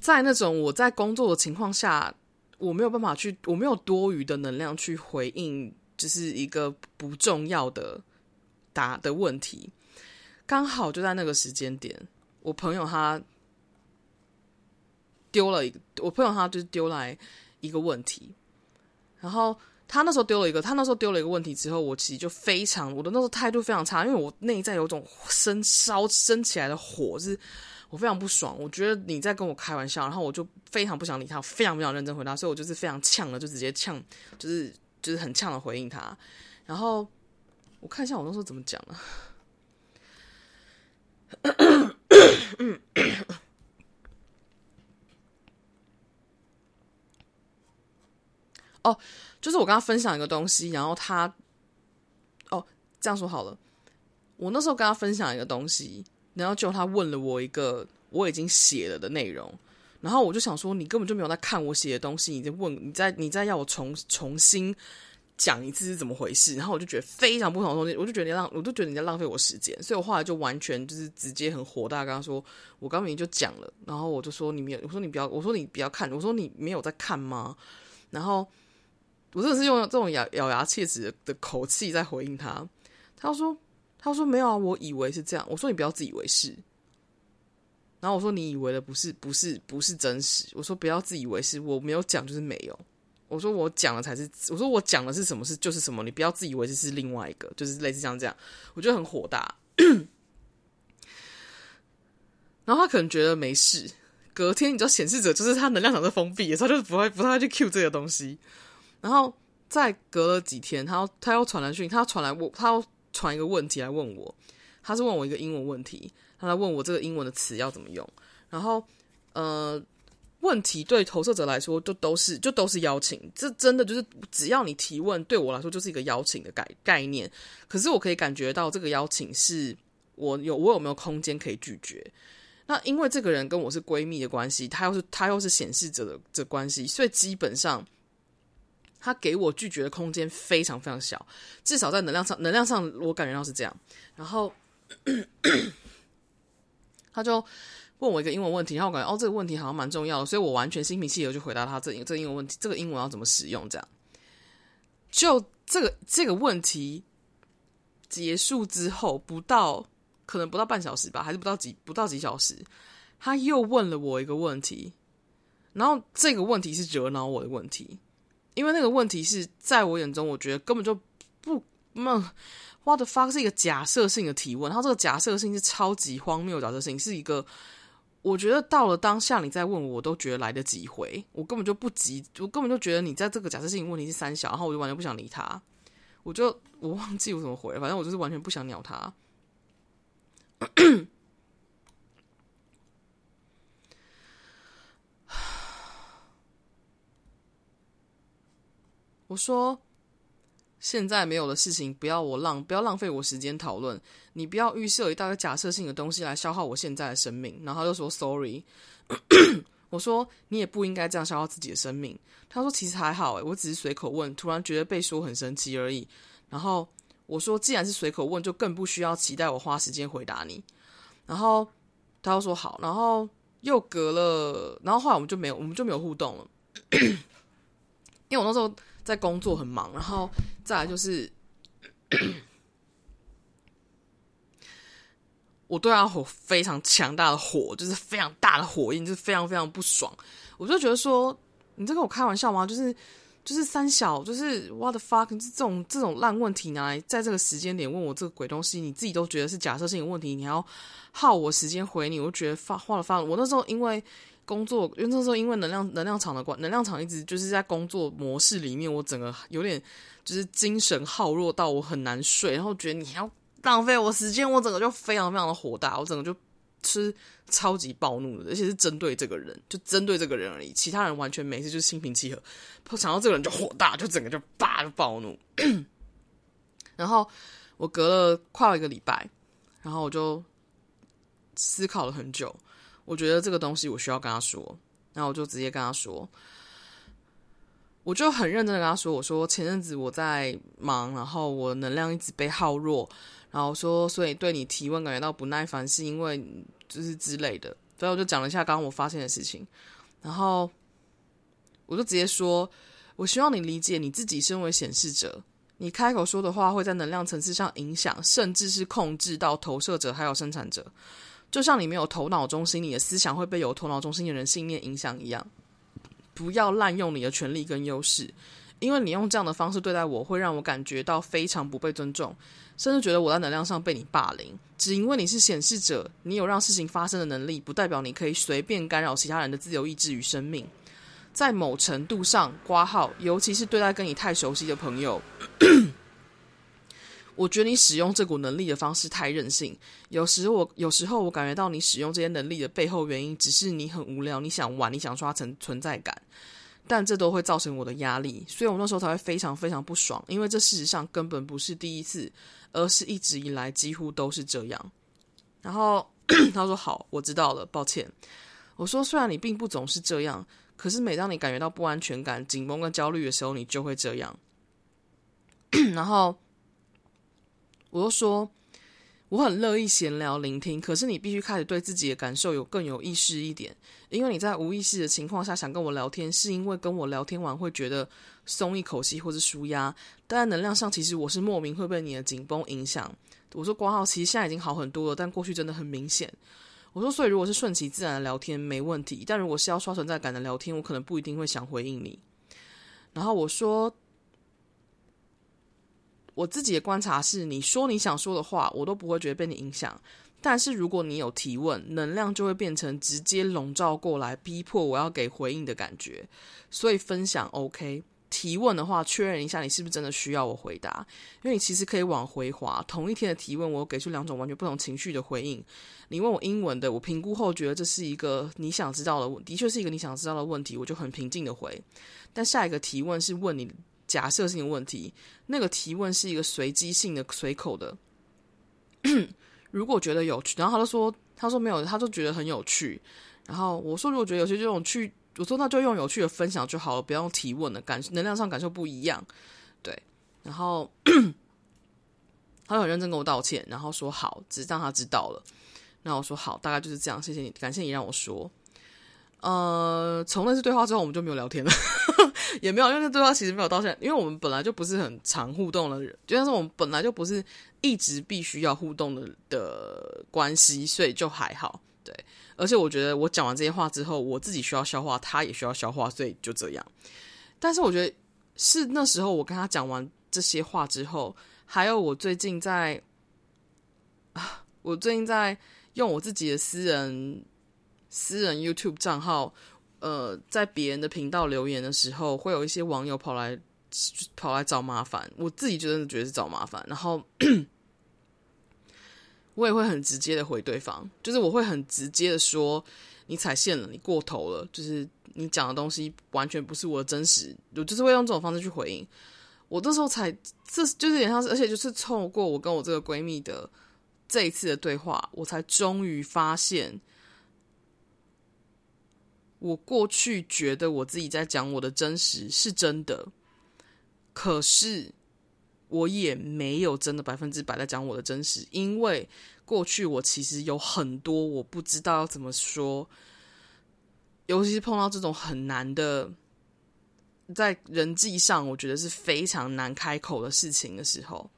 在那种我在工作的情况下，我没有办法去，我没有多余的能量去回应，就是一个不重要的答的问题。刚好就在那个时间点，我朋友他丢了一个，我朋友他就是丢来一个问题，然后。他那时候丢了一个，他那时候丢了一个问题之后，我其实就非常，我的那时候态度非常差，因为我内在有种升烧升起来的火，是我非常不爽。我觉得你在跟我开玩笑，然后我就非常不想理他，非常非常认真回答，所以我就是非常呛的，就直接呛，就是就是很呛的回应他。然后我看一下我那时候怎么讲了。哦，就是我跟他分享一个东西，然后他，哦，这样说好了，我那时候跟他分享一个东西，然后就他问了我一个我已经写了的内容，然后我就想说，你根本就没有在看我写的东西，你在问，你在你在要我重重新讲一次是怎么回事，然后我就觉得非常不同的东西，我就觉得你浪，我就觉得你在浪费我时间，所以我后来就完全就是直接很火大，跟他说，我刚明明就讲了，然后我就说你没有，我说你不要，我说你不要看，我说你没有在看吗？然后。我真的是用这种咬咬牙切齿的口气在回应他。他说：“他说没有啊，我以为是这样。”我说：“你不要自以为是。”然后我说：“你以为的不是不是不是真实。”我说：“不要自以为是，我没有讲就是没有。”我说：“我讲的才是。”我说：“我讲的是什么是就是什么，你不要自以为是是另外一个，就是类似像这样。”我觉得很火大。然后他可能觉得没事。隔天你知道显示者就是他能量场是封闭的，他就是不会不太会去 cue 这个东西。然后再隔了几天，他要他要传来讯，他要传来我，他要传一个问题来问我，他是问我一个英文问题，他来问我这个英文的词要怎么用。然后，呃，问题对投射者来说就都是就都是邀请，这真的就是只要你提问，对我来说就是一个邀请的概概念。可是我可以感觉到这个邀请是我有我有没有空间可以拒绝。那因为这个人跟我是闺蜜的关系，他又是他又是显示者的这关系，所以基本上。他给我拒绝的空间非常非常小，至少在能量上，能量上我感觉到是这样。然后 他就问我一个英文问题，然后我感觉哦，这个问题好像蛮重要的，所以我完全心平气和就回答他这这英文问题，这个英文要怎么使用？这样就这个这个问题结束之后不到，可能不到半小时吧，还是不到几不到几小时，他又问了我一个问题，然后这个问题是惹恼我的问题，因为那个问题是在我眼中，我觉得根本就不那 What the fuck 是一个假设性的提问，然后这个假设性是超级荒谬的假设性，是一个我觉得到了当下你再问我，我都觉得来得及回，我根本就不急，我根本就觉得你在这个假设性问题是三小，然后我就完全不想理他，我就我忘记我怎么回，反正我就是完全不想鸟他。我说。现在没有的事情，不要我浪，不要浪费我时间讨论。你不要预设一大堆假设性的东西来消耗我现在的生命。然后他就说 sorry，我说你也不应该这样消耗自己的生命。他说其实还好，诶，我只是随口问，突然觉得被说很生气而已。然后我说既然是随口问，就更不需要期待我花时间回答你。然后他又说好，然后又隔了，然后后来我们就没有，我们就没有互动了，因为我那时候。在工作很忙，然后再来就是，我对他火非常强大的火，就是非常大的火焰，就是非常非常不爽。我就觉得说，你在跟我开玩笑吗？就是就是三小，就是 what the fuck，这种这种烂问题拿来在这个时间点问我这个鬼东西，你自己都觉得是假设性的问题，你还要耗我时间回你，我就觉得发花了发了。我那时候因为。工作，因为那时候因为能量能量场的关，能量场一直就是在工作模式里面，我整个有点就是精神耗弱到我很难睡，然后觉得你还要浪费我时间，我整个就非常非常的火大，我整个就吃超级暴怒的，而且是针对这个人，就针对这个人而已，其他人完全没事，就是心平气和。想到这个人就火大，就整个就叭就暴怒。然后我隔了快一个礼拜，然后我就思考了很久。我觉得这个东西我需要跟他说，然后我就直接跟他说，我就很认真的跟他说，我说前阵子我在忙，然后我能量一直被耗弱，然后说所以对你提问感觉到不耐烦，是因为就是之类的，所以我就讲了一下刚刚我发现的事情，然后我就直接说，我希望你理解你自己身为显示者，你开口说的话会在能量层次上影响，甚至是控制到投射者还有生产者。就像你没有头脑中心，你的思想会被有头脑中心的人信念影响一样。不要滥用你的权力跟优势，因为你用这样的方式对待我，会让我感觉到非常不被尊重，甚至觉得我在能量上被你霸凌。只因为你是显示者，你有让事情发生的能力，不代表你可以随便干扰其他人的自由意志与生命。在某程度上，挂号，尤其是对待跟你太熟悉的朋友。我觉得你使用这股能力的方式太任性。有时我有时候我感觉到你使用这些能力的背后原因，只是你很无聊，你想玩，你想刷存存在感。但这都会造成我的压力，所以我那时候才会非常非常不爽，因为这事实上根本不是第一次，而是一直以来几乎都是这样。然后 他说：“好，我知道了，抱歉。”我说：“虽然你并不总是这样，可是每当你感觉到不安全感、紧绷跟焦虑的时候，你就会这样。”然后。我就说，我很乐意闲聊聆听，可是你必须开始对自己的感受有更有意识一点，因为你在无意识的情况下想跟我聊天，是因为跟我聊天完会觉得松一口气或是舒压，但在能量上其实我是莫名会被你的紧绷影响。我说挂号，其实现在已经好很多了，但过去真的很明显。我说，所以如果是顺其自然的聊天没问题，但如果是要刷存在感的聊天，我可能不一定会想回应你。然后我说。我自己的观察是，你说你想说的话，我都不会觉得被你影响。但是如果你有提问，能量就会变成直接笼罩过来，逼迫我要给回应的感觉。所以分享 OK，提问的话，确认一下你是不是真的需要我回答。因为你其实可以往回滑，同一天的提问，我给出两种完全不同情绪的回应。你问我英文的，我评估后觉得这是一个你想知道的，的确是一个你想知道的问题，我就很平静的回。但下一个提问是问你。假设性的问题，那个提问是一个随机性的、随口的。如果觉得有趣，然后他就说：“他说没有，他就觉得很有趣。”然后我说：“如果觉得有趣，就用去。”我说：“那就用有趣的分享就好了，不要用提问的感，能量上感受不一样。”对，然后 他很认真跟我道歉，然后说：“好，只是让他知道了。”那我说：“好，大概就是这样，谢谢你，感谢你让我说。”呃，从那次对话之后，我们就没有聊天了。也没有，因为那对话其实没有到现在，因为我们本来就不是很常互动的人，就像是我们本来就不是一直必须要互动的的关系，所以就还好。对，而且我觉得我讲完这些话之后，我自己需要消化，他也需要消化，所以就这样。但是我觉得是那时候我跟他讲完这些话之后，还有我最近在啊，我最近在用我自己的私人私人 YouTube 账号，呃，在别人的频道留言的时候，会有一些网友跑来跑来找麻烦，我自己真的觉得是找麻烦，然后。我也会很直接的回对方，就是我会很直接的说，你踩线了，你过头了，就是你讲的东西完全不是我的真实，我就是会用这种方式去回应。我那时候才，这就是有点像是，而且就是透过我跟我这个闺蜜的这一次的对话，我才终于发现，我过去觉得我自己在讲我的真实是真的，可是。我也没有真的百分之百在讲我的真实，因为过去我其实有很多我不知道要怎么说，尤其是碰到这种很难的，在人际上我觉得是非常难开口的事情的时候，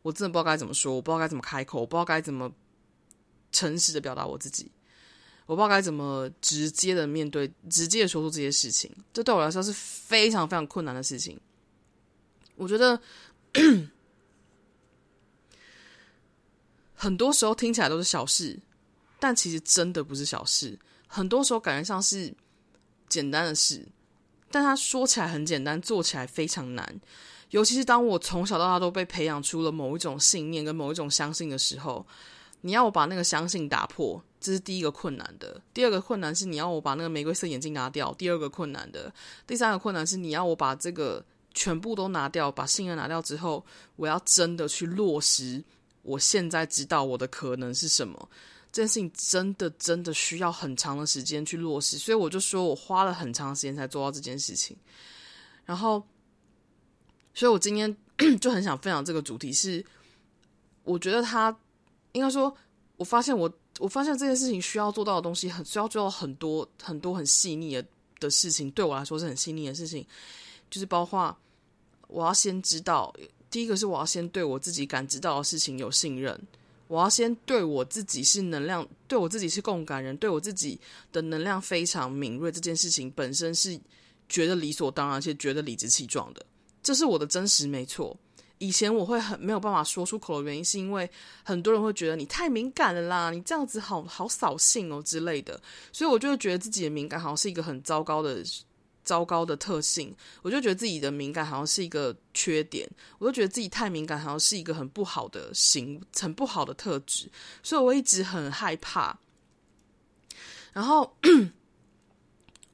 我真的不知道该怎么说，我不知道该怎么开口，我不知道该怎么诚实的表达我自己，我不知道该怎么直接的面对，直接的说出这些事情，这对我来说是非常非常困难的事情，我觉得。很多时候听起来都是小事，但其实真的不是小事。很多时候感觉像是简单的事，但他说起来很简单，做起来非常难。尤其是当我从小到大都被培养出了某一种信念跟某一种相信的时候，你要我把那个相信打破，这是第一个困难的。第二个困难是你要我把那个玫瑰色眼镜拿掉，第二个困难的。第三个困难是你要我把这个。全部都拿掉，把信任拿掉之后，我要真的去落实。我现在知道我的可能是什么，这件事情真的真的需要很长的时间去落实。所以我就说我花了很长时间才做到这件事情。然后，所以我今天 就很想分享这个主题是，我觉得他应该说，我发现我我发现这件事情需要做到的东西很需要做到很多很多很细腻的的事情，对我来说是很细腻的事情。就是包括我要先知道，第一个是我要先对我自己感知到的事情有信任，我要先对我自己是能量，对我自己是共感人，对我自己的能量非常敏锐，这件事情本身是觉得理所当然，而且觉得理直气壮的，这是我的真实，没错。以前我会很没有办法说出口的原因，是因为很多人会觉得你太敏感了啦，你这样子好好扫兴哦之类的，所以我就会觉得自己的敏感好像是一个很糟糕的。糟糕的特性，我就觉得自己的敏感好像是一个缺点，我就觉得自己太敏感好像是一个很不好的行，很不好的特质，所以我一直很害怕。然后，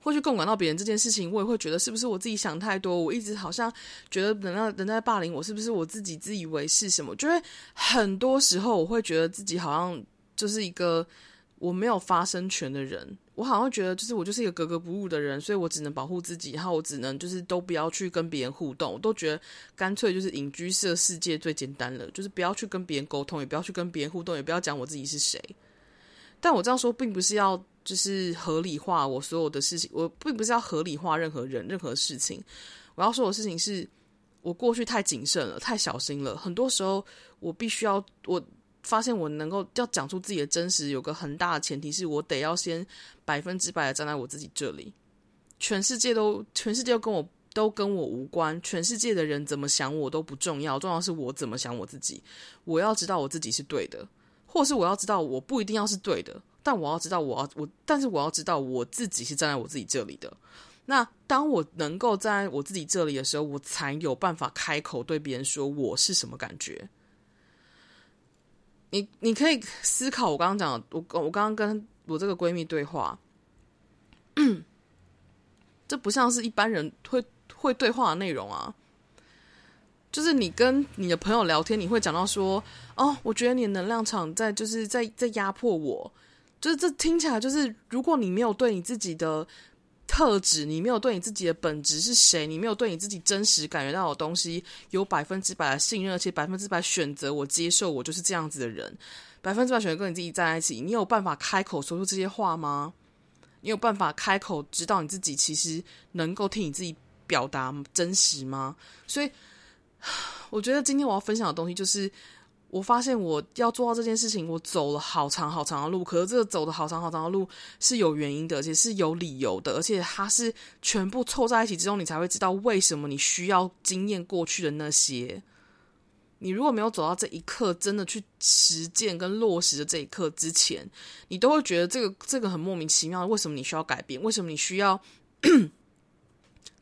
会去共感到别人这件事情，我也会觉得是不是我自己想太多？我一直好像觉得人家人在霸凌我，是不是我自己自以为是什么？就会很多时候我会觉得自己好像就是一个我没有发声权的人。我好像觉得，就是我就是一个格格不入的人，所以我只能保护自己，然后我只能就是都不要去跟别人互动，我都觉得干脆就是隐居式世界最简单了，就是不要去跟别人沟通，也不要去跟别人互动，也不要讲我自己是谁。但我这样说，并不是要就是合理化我所有的事情，我并不是要合理化任何人、任何事情。我要说的事情是，我过去太谨慎了，太小心了，很多时候我必须要我。发现我能够要讲出自己的真实，有个很大的前提是我得要先百分之百的站在我自己这里，全世界都全世界都跟我都跟我无关，全世界的人怎么想我都不重要，重要是我怎么想我自己。我要知道我自己是对的，或是我要知道我不一定要是对的，但我要知道我要我，但是我要知道我自己是站在我自己这里的。那当我能够站在我自己这里的时候，我才有办法开口对别人说我是什么感觉。你你可以思考我刚刚讲的，我我刚刚跟我这个闺蜜对话，这不像是一般人会会对话的内容啊。就是你跟你的朋友聊天，你会讲到说，哦，我觉得你的能量场在就是在在压迫我，就是这听起来就是，如果你没有对你自己的。特质，你没有对你自己的本质是谁，你没有对你自己真实感觉到的东西有百分之百的信任，而且百分之百选择我接受，我就是这样子的人，百分之百选择跟你自己在一起，你有办法开口说出这些话吗？你有办法开口知道你自己其实能够替你自己表达真实吗？所以，我觉得今天我要分享的东西就是。我发现我要做到这件事情，我走了好长好长的路。可是这个走的好长好长的路是有原因的，而且是有理由的，而且它是全部凑在一起之后，你才会知道为什么你需要经验过去的那些。你如果没有走到这一刻，真的去实践跟落实的这一刻之前，你都会觉得这个这个很莫名其妙。为什么你需要改变？为什么你需要？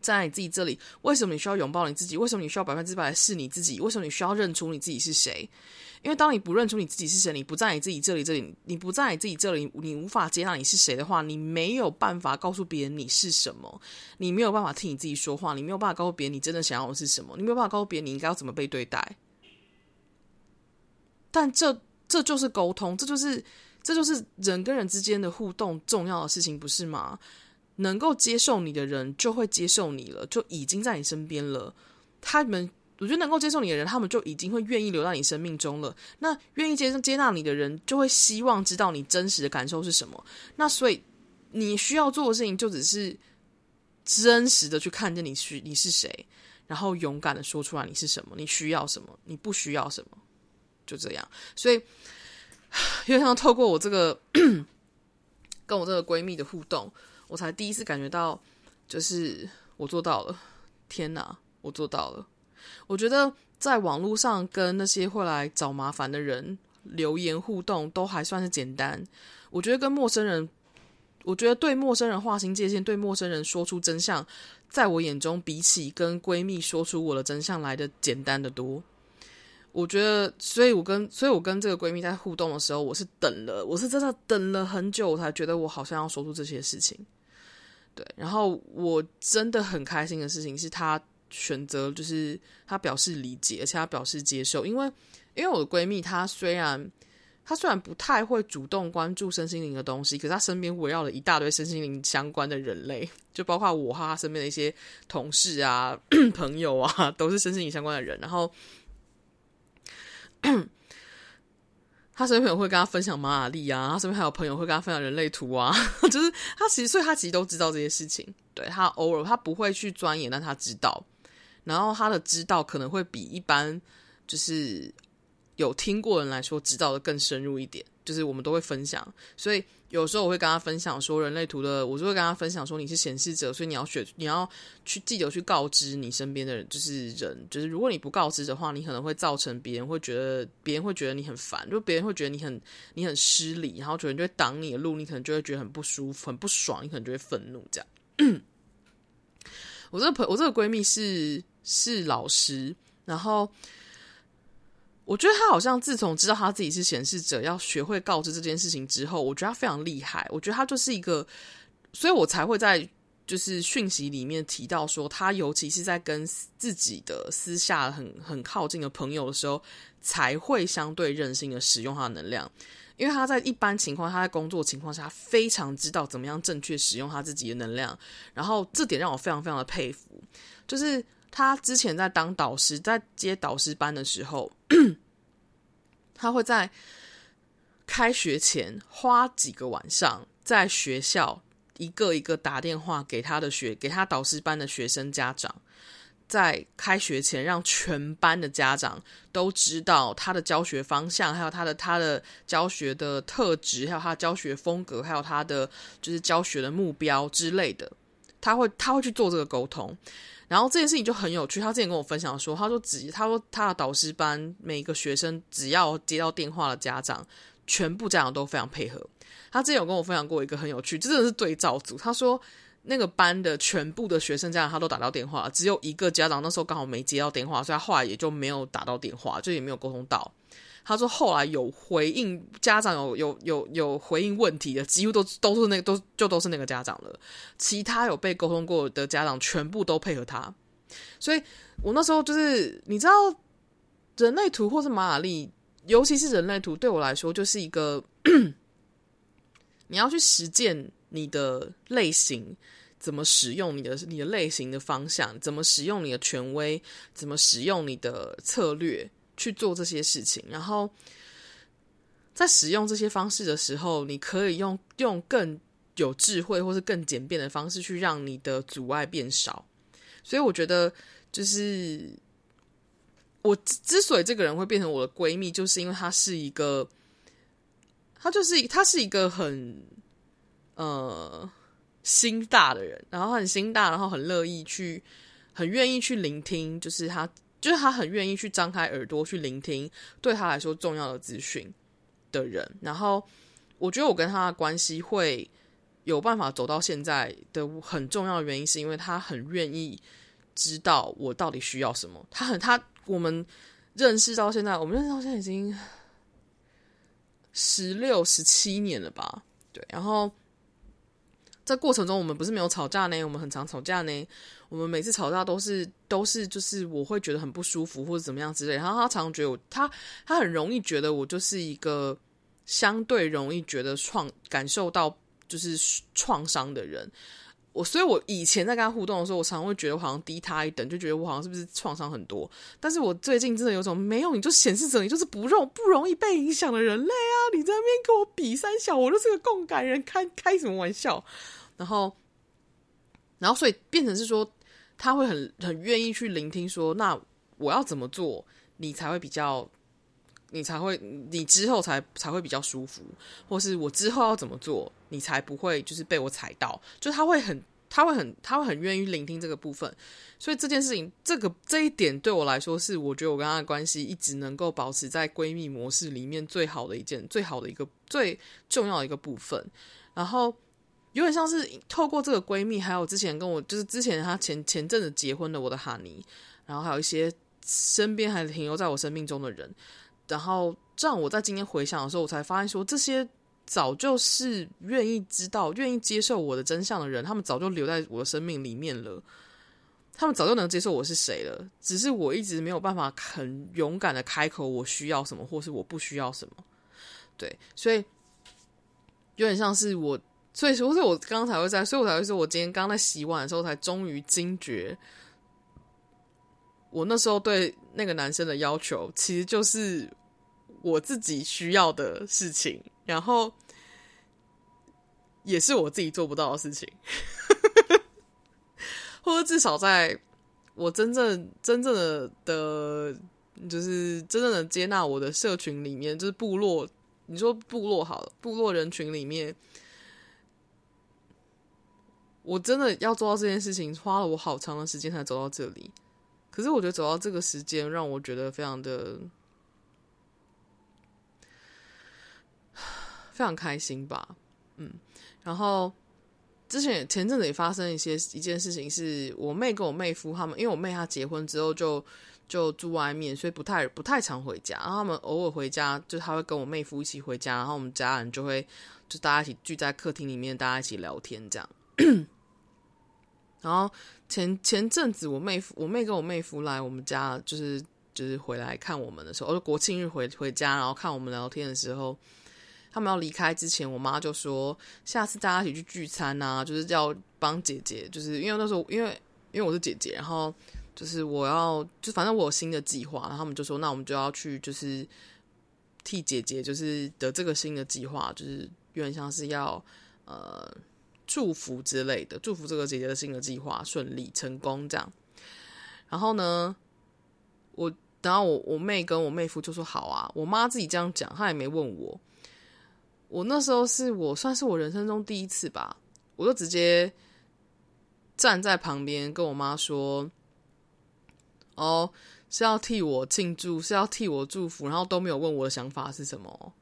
站在你自己这里，为什么你需要拥抱你自己？为什么你需要百分之百是你自己？为什么你需要认出你自己是谁？因为当你不认出你自己是谁，你不在你自己这里，这里你不在你自己这里，你无法接纳你是谁的话，你没有办法告诉别人你是什么，你没有办法替你自己说话，你没有办法告诉别人你真的想要的是什么，你没有办法告诉别人你应该要怎么被对待。但这这就是沟通，这就是这就是人跟人之间的互动重要的事情，不是吗？能够接受你的人就会接受你了，就已经在你身边了。他们，我觉得能够接受你的人，他们就已经会愿意留在你生命中了。那愿意接接纳你的人，就会希望知道你真实的感受是什么。那所以你需要做的事情，就只是真实的去看见你是你是谁，然后勇敢的说出来你是什么，你需要什么，你不需要什么，就这样。所以，因为像透过我这个 跟我这个闺蜜的互动。我才第一次感觉到，就是我做到了，天哪，我做到了！我觉得在网络上跟那些会来找麻烦的人留言互动都还算是简单。我觉得跟陌生人，我觉得对陌生人划清界限，对陌生人说出真相，在我眼中比起跟闺蜜说出我的真相来的简单的多。我觉得，所以我跟所以我跟这个闺蜜在互动的时候，我是等了，我是真的等了很久，我才觉得我好像要说出这些事情。对，然后我真的很开心的事情是，她选择就是她表示理解，而且她表示接受，因为因为我的闺蜜她虽然她虽然不太会主动关注身心灵的东西，可是她身边围绕了一大堆身心灵相关的人类，就包括我和她身边的一些同事啊、朋友啊，都是身心灵相关的人，然后。他身边朋友会跟他分享玛雅历啊，他身边还有朋友会跟他分享人类图啊，就是他其实，所以他其实都知道这些事情。对，他偶尔他不会去钻研，但他知道。然后他的知道可能会比一般就是有听过人来说知道的更深入一点。就是我们都会分享，所以有时候我会跟他分享说人类图的，我就会跟他分享说你是显示者，所以你要选，你要去记得去告知你身边的人，就是人，就是如果你不告知的话，你可能会造成别人会觉得别人会觉得你很烦，就别人会觉得你很你很失礼，然后觉得就会挡你的路，你可能就会觉得很不舒服、很不爽，你可能就会愤怒这样。我这个朋，我这个闺蜜是是老师，然后。我觉得他好像自从知道他自己是显示者，要学会告知这件事情之后，我觉得他非常厉害。我觉得他就是一个，所以我才会在就是讯息里面提到说，他尤其是在跟自己的私下很很靠近的朋友的时候，才会相对任性的使用他的能量，因为他在一般情况，他在工作情况下非常知道怎么样正确使用他自己的能量，然后这点让我非常非常的佩服，就是。他之前在当导师，在接导师班的时候，他会在开学前花几个晚上，在学校一个一个打电话给他的学，给他导师班的学生家长，在开学前让全班的家长都知道他的教学方向，还有他的他的教学的特质，还有他教学风格，还有他的就是教学的目标之类的，他会他会去做这个沟通。然后这件事情就很有趣。他之前跟我分享说，他说只他说他的导师班每一个学生只要接到电话的家长，全部家长都非常配合。他之前有跟我分享过一个很有趣，这真的是对照组。他说那个班的全部的学生家长他都打到电话，只有一个家长那时候刚好没接到电话，所以他后来也就没有打到电话，就也没有沟通到。他说后来有回应家长有有有有回应问题的，几乎都都是那个都就都是那个家长了。其他有被沟通过的家长全部都配合他。所以我那时候就是你知道，人类图或是马雅历，尤其是人类图，对我来说就是一个 你要去实践你的类型，怎么使用你的你的类型的方向，怎么使用你的权威，怎么使用你的策略。去做这些事情，然后在使用这些方式的时候，你可以用用更有智慧或是更简便的方式去让你的阻碍变少。所以我觉得，就是我之所以这个人会变成我的闺蜜，就是因为她是一个，她就是她是一个很呃心大的人，然后很心大，然后很乐意去，很愿意去聆听，就是她，就是他很愿意去张开耳朵去聆听对他来说重要的资讯的人。然后我觉得我跟他的关系会。有办法走到现在的很重要的原因，是因为他很愿意知道我到底需要什么。他很他我们认识到现在，我们认识到现在已经十六、十七年了吧？对。然后在过程中，我们不是没有吵架呢，我们很常吵架呢。我们每次吵架都是都是就是我会觉得很不舒服或者怎么样之类。然后他常常觉得我他他很容易觉得我就是一个相对容易觉得创感受到。就是创伤的人，我所以，我以前在跟他互动的时候，我常常会觉得我好像低他一等，就觉得我好像是不是创伤很多。但是我最近真的有种没有，你就显示着你就是不容不容易被影响的人类啊！你在那边跟我比三小，我就是个共感人，开开什么玩笑？然后，然后，所以变成是说，他会很很愿意去聆听，说那我要怎么做，你才会比较。你才会，你之后才才会比较舒服，或是我之后要怎么做，你才不会就是被我踩到。就他会很，他会很，他会很愿意聆听这个部分。所以这件事情，这个这一点对我来说，是我觉得我跟他的关系一直能够保持在闺蜜模式里面最好的一件，最好的一个最重要的一个部分。然后有点像是透过这个闺蜜，还有之前跟我就是之前她前前阵子结婚的我的哈尼，然后还有一些身边还停留在我生命中的人。然后，这样我在今天回想的时候，我才发现说，这些早就是愿意知道、愿意接受我的真相的人，他们早就留在我的生命里面了。他们早就能接受我是谁了，只是我一直没有办法很勇敢的开口，我需要什么，或是我不需要什么。对，所以有点像是我，所以说，所以我刚刚才会在，所以我才会说，我今天刚在洗碗的时候，才终于惊觉。我那时候对那个男生的要求，其实就是我自己需要的事情，然后也是我自己做不到的事情，或者至少在我真正真正的的，就是真正的接纳我的社群里面，就是部落，你说部落好了，部落人群里面，我真的要做到这件事情，花了我好长的时间才走到这里。可是我觉得走到这个时间，让我觉得非常的非常开心吧，嗯。然后之前前阵子也发生一些一件事情，是我妹跟我妹夫他们，因为我妹她结婚之后就就住外面，所以不太不太常回家。然后他们偶尔回家，就他会跟我妹夫一起回家，然后我们家人就会就大家一起聚在客厅里面，大家一起聊天这样。然后前前阵子，我妹夫、我妹跟我妹夫来我们家，就是就是回来看我们的时候，就国庆日回回家，然后看我们聊天的时候，他们要离开之前，我妈就说，下次大家一起去聚餐啊，就是要帮姐姐，就是因为那时候因为因为我是姐姐，然后就是我要就反正我有新的计划，然后他们就说，那我们就要去就是替姐姐就是的这个新的计划，就是有点像是要呃。祝福之类的，祝福这个姐姐的新的计划顺利成功这样。然后呢，我然后我我妹跟我妹夫就说好啊，我妈自己这样讲，她也没问我。我那时候是我算是我人生中第一次吧，我就直接站在旁边跟我妈说：“哦，是要替我庆祝，是要替我祝福，然后都没有问我的想法是什么，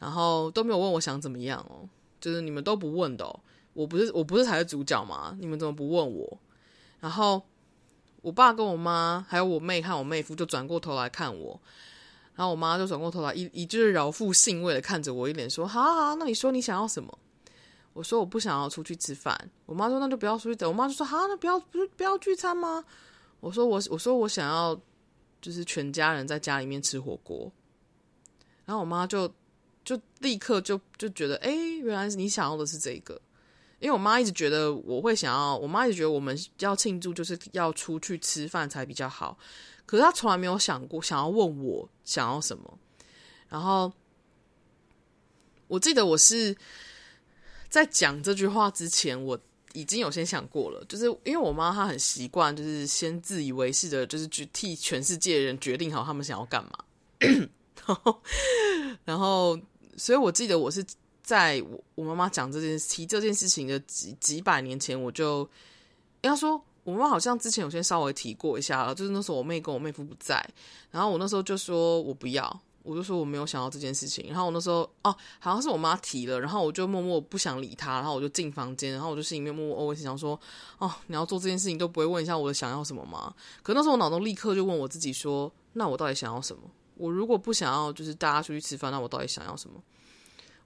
然后都没有问我想怎么样哦，就是你们都不问的哦。”我不是我不是才是主角吗？你们怎么不问我？然后我爸跟我妈还有我妹和我妹夫就转过头来看我，然后我妈就转过头来一一就是饶富兴味的看着我，一脸说：“好好，那你说你想要什么？”我说：“我不想要出去吃饭。”我妈说：“那就不要出去等。”我妈就说：“好，那不要不不要聚餐吗？”我说：“我我说我想要就是全家人在家里面吃火锅。”然后我妈就就立刻就就觉得：“哎，原来是你想要的是这个。”因为我妈一直觉得我会想要，我妈一直觉得我们要庆祝就是要出去吃饭才比较好，可是她从来没有想过想要问我想要什么。然后我记得我是在讲这句话之前，我已经有先想过了，就是因为我妈她很习惯，就是先自以为是的，就是去替全世界的人决定好他们想要干嘛。然后，然后，所以我记得我是在我我妈妈讲这件提这件事情的几几百年前，我就应该说，我妈好像之前有先稍微提过一下了，就是那时候我妹跟我妹夫不在，然后我那时候就说我不要。我就说我没有想到这件事情，然后我那时候哦，好像是我妈提了，然后我就默默不想理她，然后我就进房间，然后我就心里面默默哦，我想说哦，你要做这件事情都不会问一下我的想要什么吗？可那时候我脑中立刻就问我自己说，那我到底想要什么？我如果不想要就是大家出去吃饭，那我到底想要什么？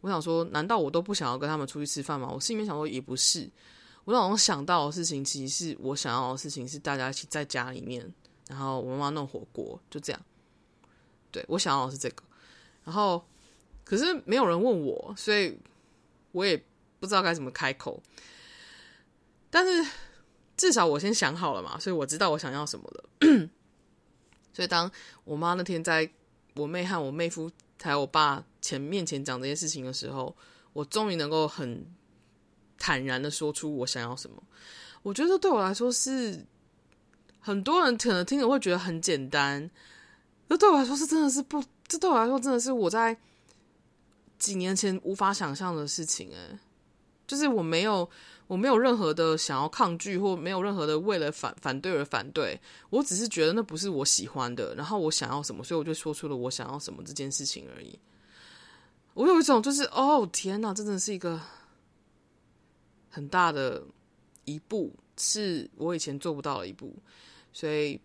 我想说，难道我都不想要跟他们出去吃饭吗？我心里面想说也不是，我脑中想到的事情，其实是我想要的事情是大家一起在家里面，然后我妈妈弄火锅，就这样。对，我想要的是这个，然后可是没有人问我，所以我也不知道该怎么开口。但是至少我先想好了嘛，所以我知道我想要什么了。所以当我妈那天在我妹和我妹夫还有我爸前面前讲这件事情的时候，我终于能够很坦然的说出我想要什么。我觉得对我来说是很多人可能听了会觉得很简单。这对我来说是真的是不，这对我来说真的是我在几年前无法想象的事情诶，就是我没有我没有任何的想要抗拒，或没有任何的为了反反对而反对，我只是觉得那不是我喜欢的，然后我想要什么，所以我就说出了我想要什么这件事情而已。我有一种就是哦天哪，这真的是一个很大的一步，是我以前做不到的一步，所以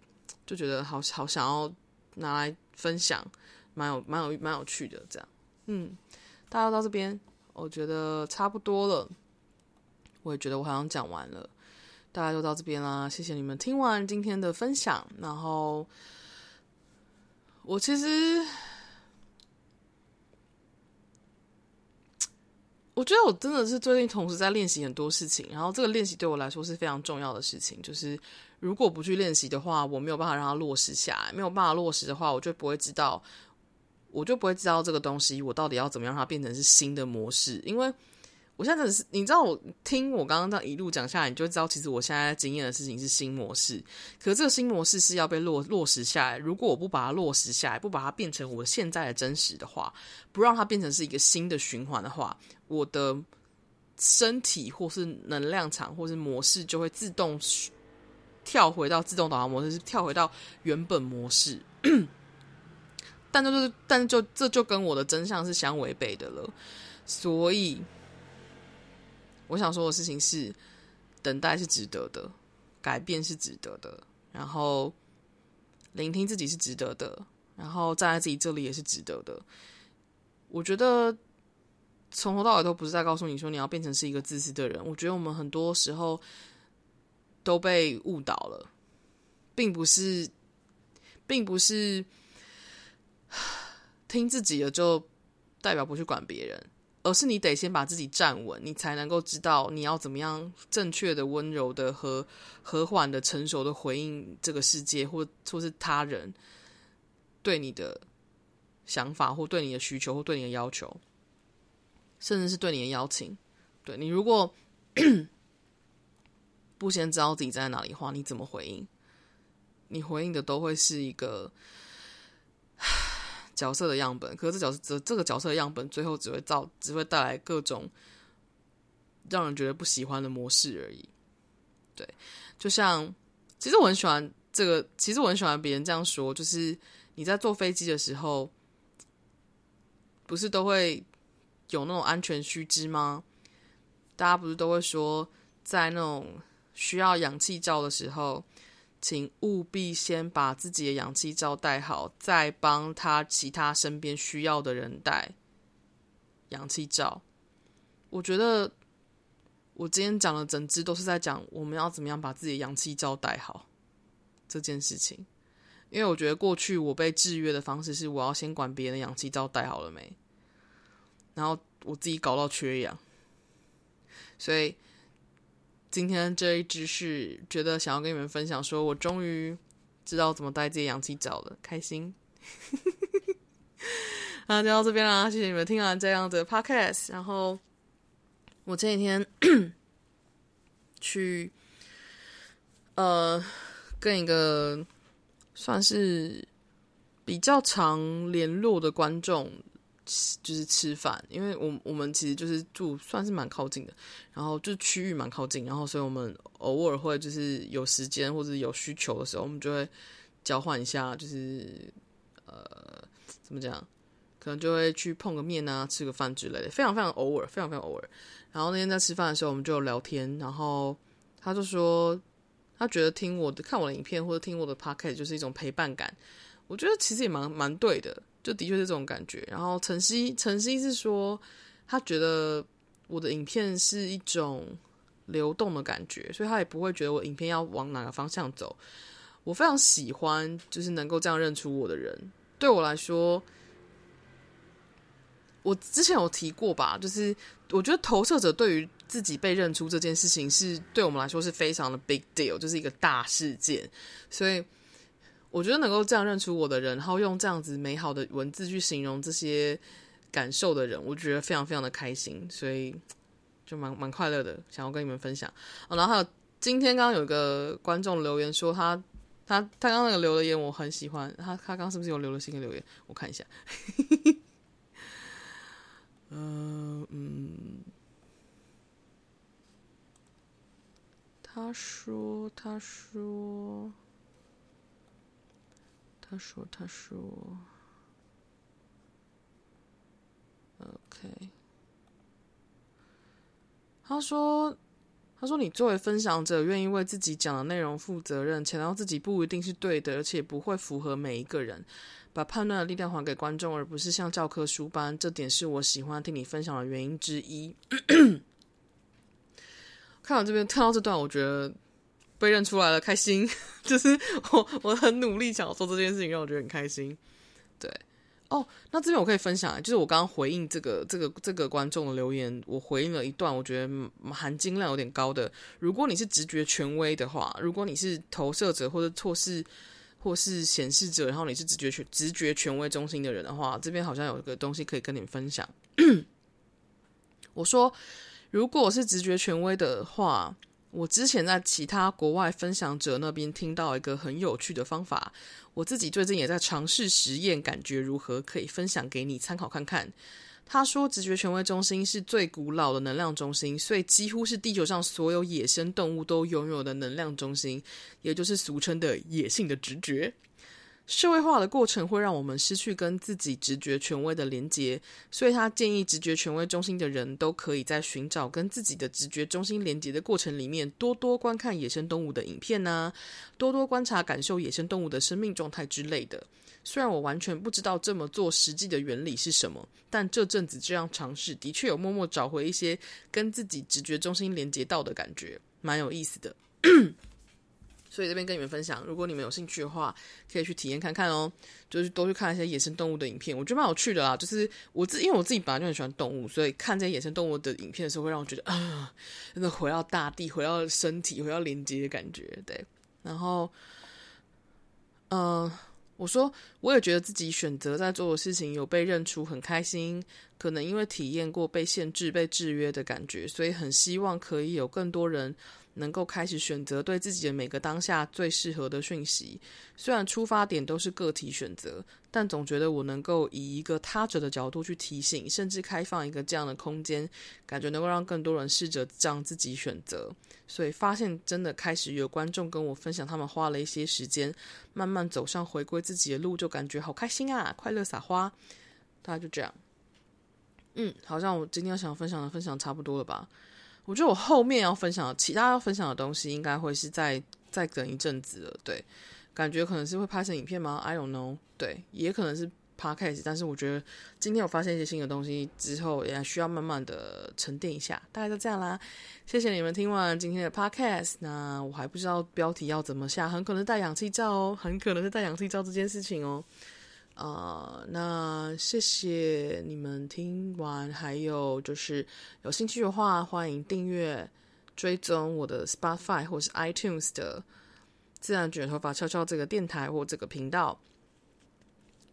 就觉得好好想要。拿来分享，蛮有、蛮有、蛮有趣的。这样，嗯，大家到这边，我觉得差不多了。我也觉得我好像讲完了，大家就到这边啦。谢谢你们听完今天的分享。然后，我其实，我觉得我真的是最近同时在练习很多事情。然后，这个练习对我来说是非常重要的事情，就是。如果不去练习的话，我没有办法让它落实下来。没有办法落实的话，我就不会知道，我就不会知道这个东西，我到底要怎么样让它变成是新的模式。因为我现在是，你知道，我听我刚刚这样一路讲下来，你就知道，其实我现在经验的事情是新模式。可是这个新模式是要被落落实下来。如果我不把它落实下来，不把它变成我现在的真实的话，不让它变成是一个新的循环的话，我的身体或是能量场或是模式就会自动。跳回到自动导航模式，是跳回到原本模式，但就是，但就这就跟我的真相是相违背的了。所以，我想说的事情是：等待是值得的，改变是值得的，然后聆听自己是值得的，然后站在自己这里也是值得的。我觉得从头到尾都不是在告诉你说你要变成是一个自私的人。我觉得我们很多时候。都被误导了，并不是，并不是听自己的就代表不去管别人，而是你得先把自己站稳，你才能够知道你要怎么样正确的、温柔的和和缓的、成熟的回应这个世界，或或是他人对你的想法，或对你的需求，或对你的要求，甚至是对你的邀请。对你如果。不先知道自己在哪里的话，你怎么回应？你回应的都会是一个 角色的样本，可是这角色这这个角色的样本，最后只会造，只会带来各种让人觉得不喜欢的模式而已。对，就像其实我很喜欢这个，其实我很喜欢别人这样说，就是你在坐飞机的时候，不是都会有那种安全须知吗？大家不是都会说，在那种。需要氧气罩的时候，请务必先把自己的氧气罩戴好，再帮他其他身边需要的人戴氧气罩。我觉得我今天讲的整支都是在讲我们要怎么样把自己的氧气罩戴好这件事情，因为我觉得过去我被制约的方式是我要先管别人的氧气罩戴好了没，然后我自己搞到缺氧，所以。今天这一支是觉得想要跟你们分享，说我终于知道怎么带这些氧气罩了，开心。那就到这边啦，谢谢你们听完这样的 podcast，然后我前几天 去呃跟一个算是比较常联络的观众。就是吃饭，因为我我们其实就是住算是蛮靠近的，然后就区域蛮靠近，然后所以我们偶尔会就是有时间或者有需求的时候，我们就会交换一下，就是呃怎么讲，可能就会去碰个面啊，吃个饭之类的，非常非常偶尔，非常非常偶尔。然后那天在吃饭的时候，我们就聊天，然后他就说他觉得听我的看我的影片或者听我的 podcast 就是一种陪伴感，我觉得其实也蛮蛮对的。就的确是这种感觉。然后晨曦，晨曦是说，他觉得我的影片是一种流动的感觉，所以他也不会觉得我影片要往哪个方向走。我非常喜欢，就是能够这样认出我的人。对我来说，我之前有提过吧，就是我觉得投射者对于自己被认出这件事情，是对我们来说是非常的 big deal，就是一个大事件，所以。我觉得能够这样认出我的人，然后用这样子美好的文字去形容这些感受的人，我觉得非常非常的开心，所以就蛮蛮快乐的，想要跟你们分享。哦，然后还有今天刚刚有一个观众留言说他他他刚刚那个留的言我很喜欢，他他刚是不是有留了新的留言？我看一下。嗯、嗯，他说他说。他说：“他说，OK。他说，他说，你作为分享者，愿意为自己讲的内容负责任，强调自己不一定是对的，而且不会符合每一个人，把判断的力量还给观众，而不是像教科书般。这点是我喜欢听你分享的原因之一。看到这边，看到这段，我觉得。”被认出来了，开心！就是我，我很努力想要做这件事情，让我觉得很开心。对，哦，那这边我可以分享，就是我刚刚回应这个、这个、这个观众的留言，我回应了一段，我觉得含金量有点高的。如果你是直觉权威的话，如果你是投射者或者或是或是显示者，然后你是直觉权直觉权威中心的人的话，这边好像有一个东西可以跟你分享。我说，如果是直觉权威的话。我之前在其他国外分享者那边听到一个很有趣的方法，我自己最近也在尝试实验，感觉如何？可以分享给你参考看看。他说，直觉权威中心是最古老的能量中心，所以几乎是地球上所有野生动物都拥有的能量中心，也就是俗称的野性的直觉。社会化的过程会让我们失去跟自己直觉权威的连接，所以他建议直觉权威中心的人都可以在寻找跟自己的直觉中心连接的过程里面，多多观看野生动物的影片呐、啊，多多观察感受野生动物的生命状态之类的。虽然我完全不知道这么做实际的原理是什么，但这阵子这样尝试，的确有默默找回一些跟自己直觉中心连接到的感觉，蛮有意思的。所以这边跟你们分享，如果你们有兴趣的话，可以去体验看看哦。就是多去看一些野生动物的影片，我觉得蛮有趣的啦。就是我自因为我自己本来就很喜欢动物，所以看这些野生动物的影片的时候，会让我觉得啊，真的回到大地，回到身体，回到连接的感觉。对，然后，嗯、呃，我说我也觉得自己选择在做的事情有被认出，很开心。可能因为体验过被限制、被制约的感觉，所以很希望可以有更多人。能够开始选择对自己的每个当下最适合的讯息，虽然出发点都是个体选择，但总觉得我能够以一个他者的角度去提醒，甚至开放一个这样的空间，感觉能够让更多人试着这样自己选择。所以发现真的开始有观众跟我分享，他们花了一些时间，慢慢走上回归自己的路，就感觉好开心啊，快乐撒花。大概就这样。嗯，好像我今天要想分享的分享差不多了吧。我觉得我后面要分享的其他要分享的东西，应该会是再再等一阵子了。对，感觉可能是会拍成影片吗？I don't know。对，也可能是 podcast。但是我觉得今天我发现一些新的东西之后，也需要慢慢的沉淀一下。大概就这样啦。谢谢你们听完今天的 podcast。那我还不知道标题要怎么下，很可能是带氧气罩哦，很可能是带氧气罩这件事情哦。啊、那谢谢你们听完，还有就是有兴趣的话，欢迎订阅、追踪我的 Spotify 或是 iTunes 的自然卷头发悄悄这个电台或这个频道，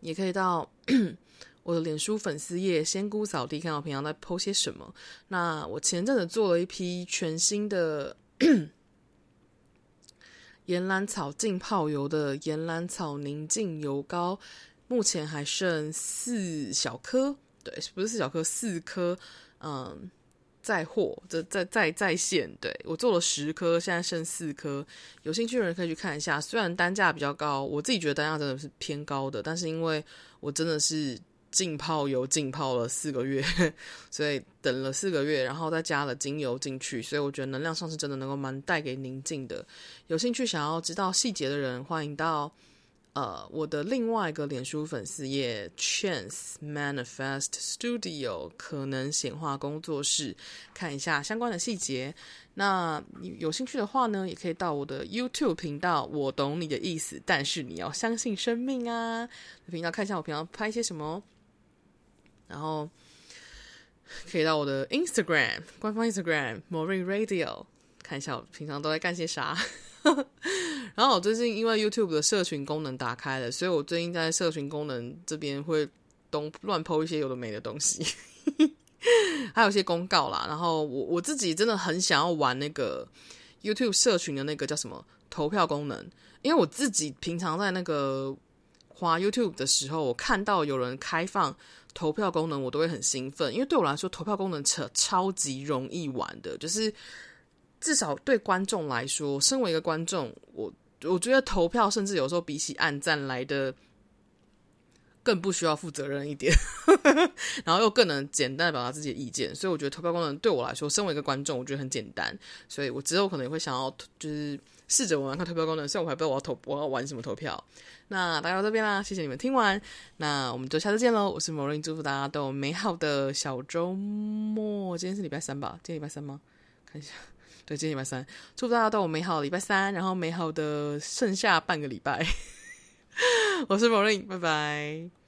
也可以到 我的脸书粉丝页仙姑扫地，看我平常在 po 些什么。那我前阵子做了一批全新的 岩兰草浸泡油的岩兰草宁静油膏，目前还剩四小颗，对，不是四小颗，四颗，嗯。在货，这在在在线，对，我做了十颗，现在剩四颗。有兴趣的人可以去看一下。虽然单价比较高，我自己觉得单价真的是偏高的，但是因为我真的是浸泡油浸泡了四个月，所以等了四个月，然后再加了精油进去，所以我觉得能量上是真的能够蛮带给宁静的。有兴趣想要知道细节的人，欢迎到。呃，我的另外一个脸书粉丝页 Chance Manifest Studio 可能显化工作室，看一下相关的细节。那你有兴趣的话呢，也可以到我的 YouTube 频道。我懂你的意思，但是你要相信生命啊！频道看一下我平常拍些什么，然后可以到我的 Instagram 官方 Instagram Morning Radio 看一下我平常都在干些啥。然后我最近因为 YouTube 的社群功能打开了，所以我最近在社群功能这边会东乱抛一些有的没的东西，还有一些公告啦。然后我我自己真的很想要玩那个 YouTube 社群的那个叫什么投票功能，因为我自己平常在那个滑 YouTube 的时候，我看到有人开放投票功能，我都会很兴奋，因为对我来说投票功能超超级容易玩的，就是。至少对观众来说，身为一个观众，我我觉得投票甚至有时候比起按赞来的更不需要负责任一点，然后又更能简单的表达自己的意见。所以我觉得投票功能对我来说，身为一个观众，我觉得很简单。所以我之后可能也会想要就是试着玩玩看投票功能，虽然我还不知道我要投我要玩什么投票。那大家到这边啦，谢谢你们听完，那我们就下次见喽。我是 Maureen，祝福大家都有美好的小周末。今天是礼拜三吧？今天礼拜三吗？看一下。对，今天礼拜三，祝福大家都有美好的礼拜三，然后美好的剩下半个礼拜。我是 Marine，拜拜。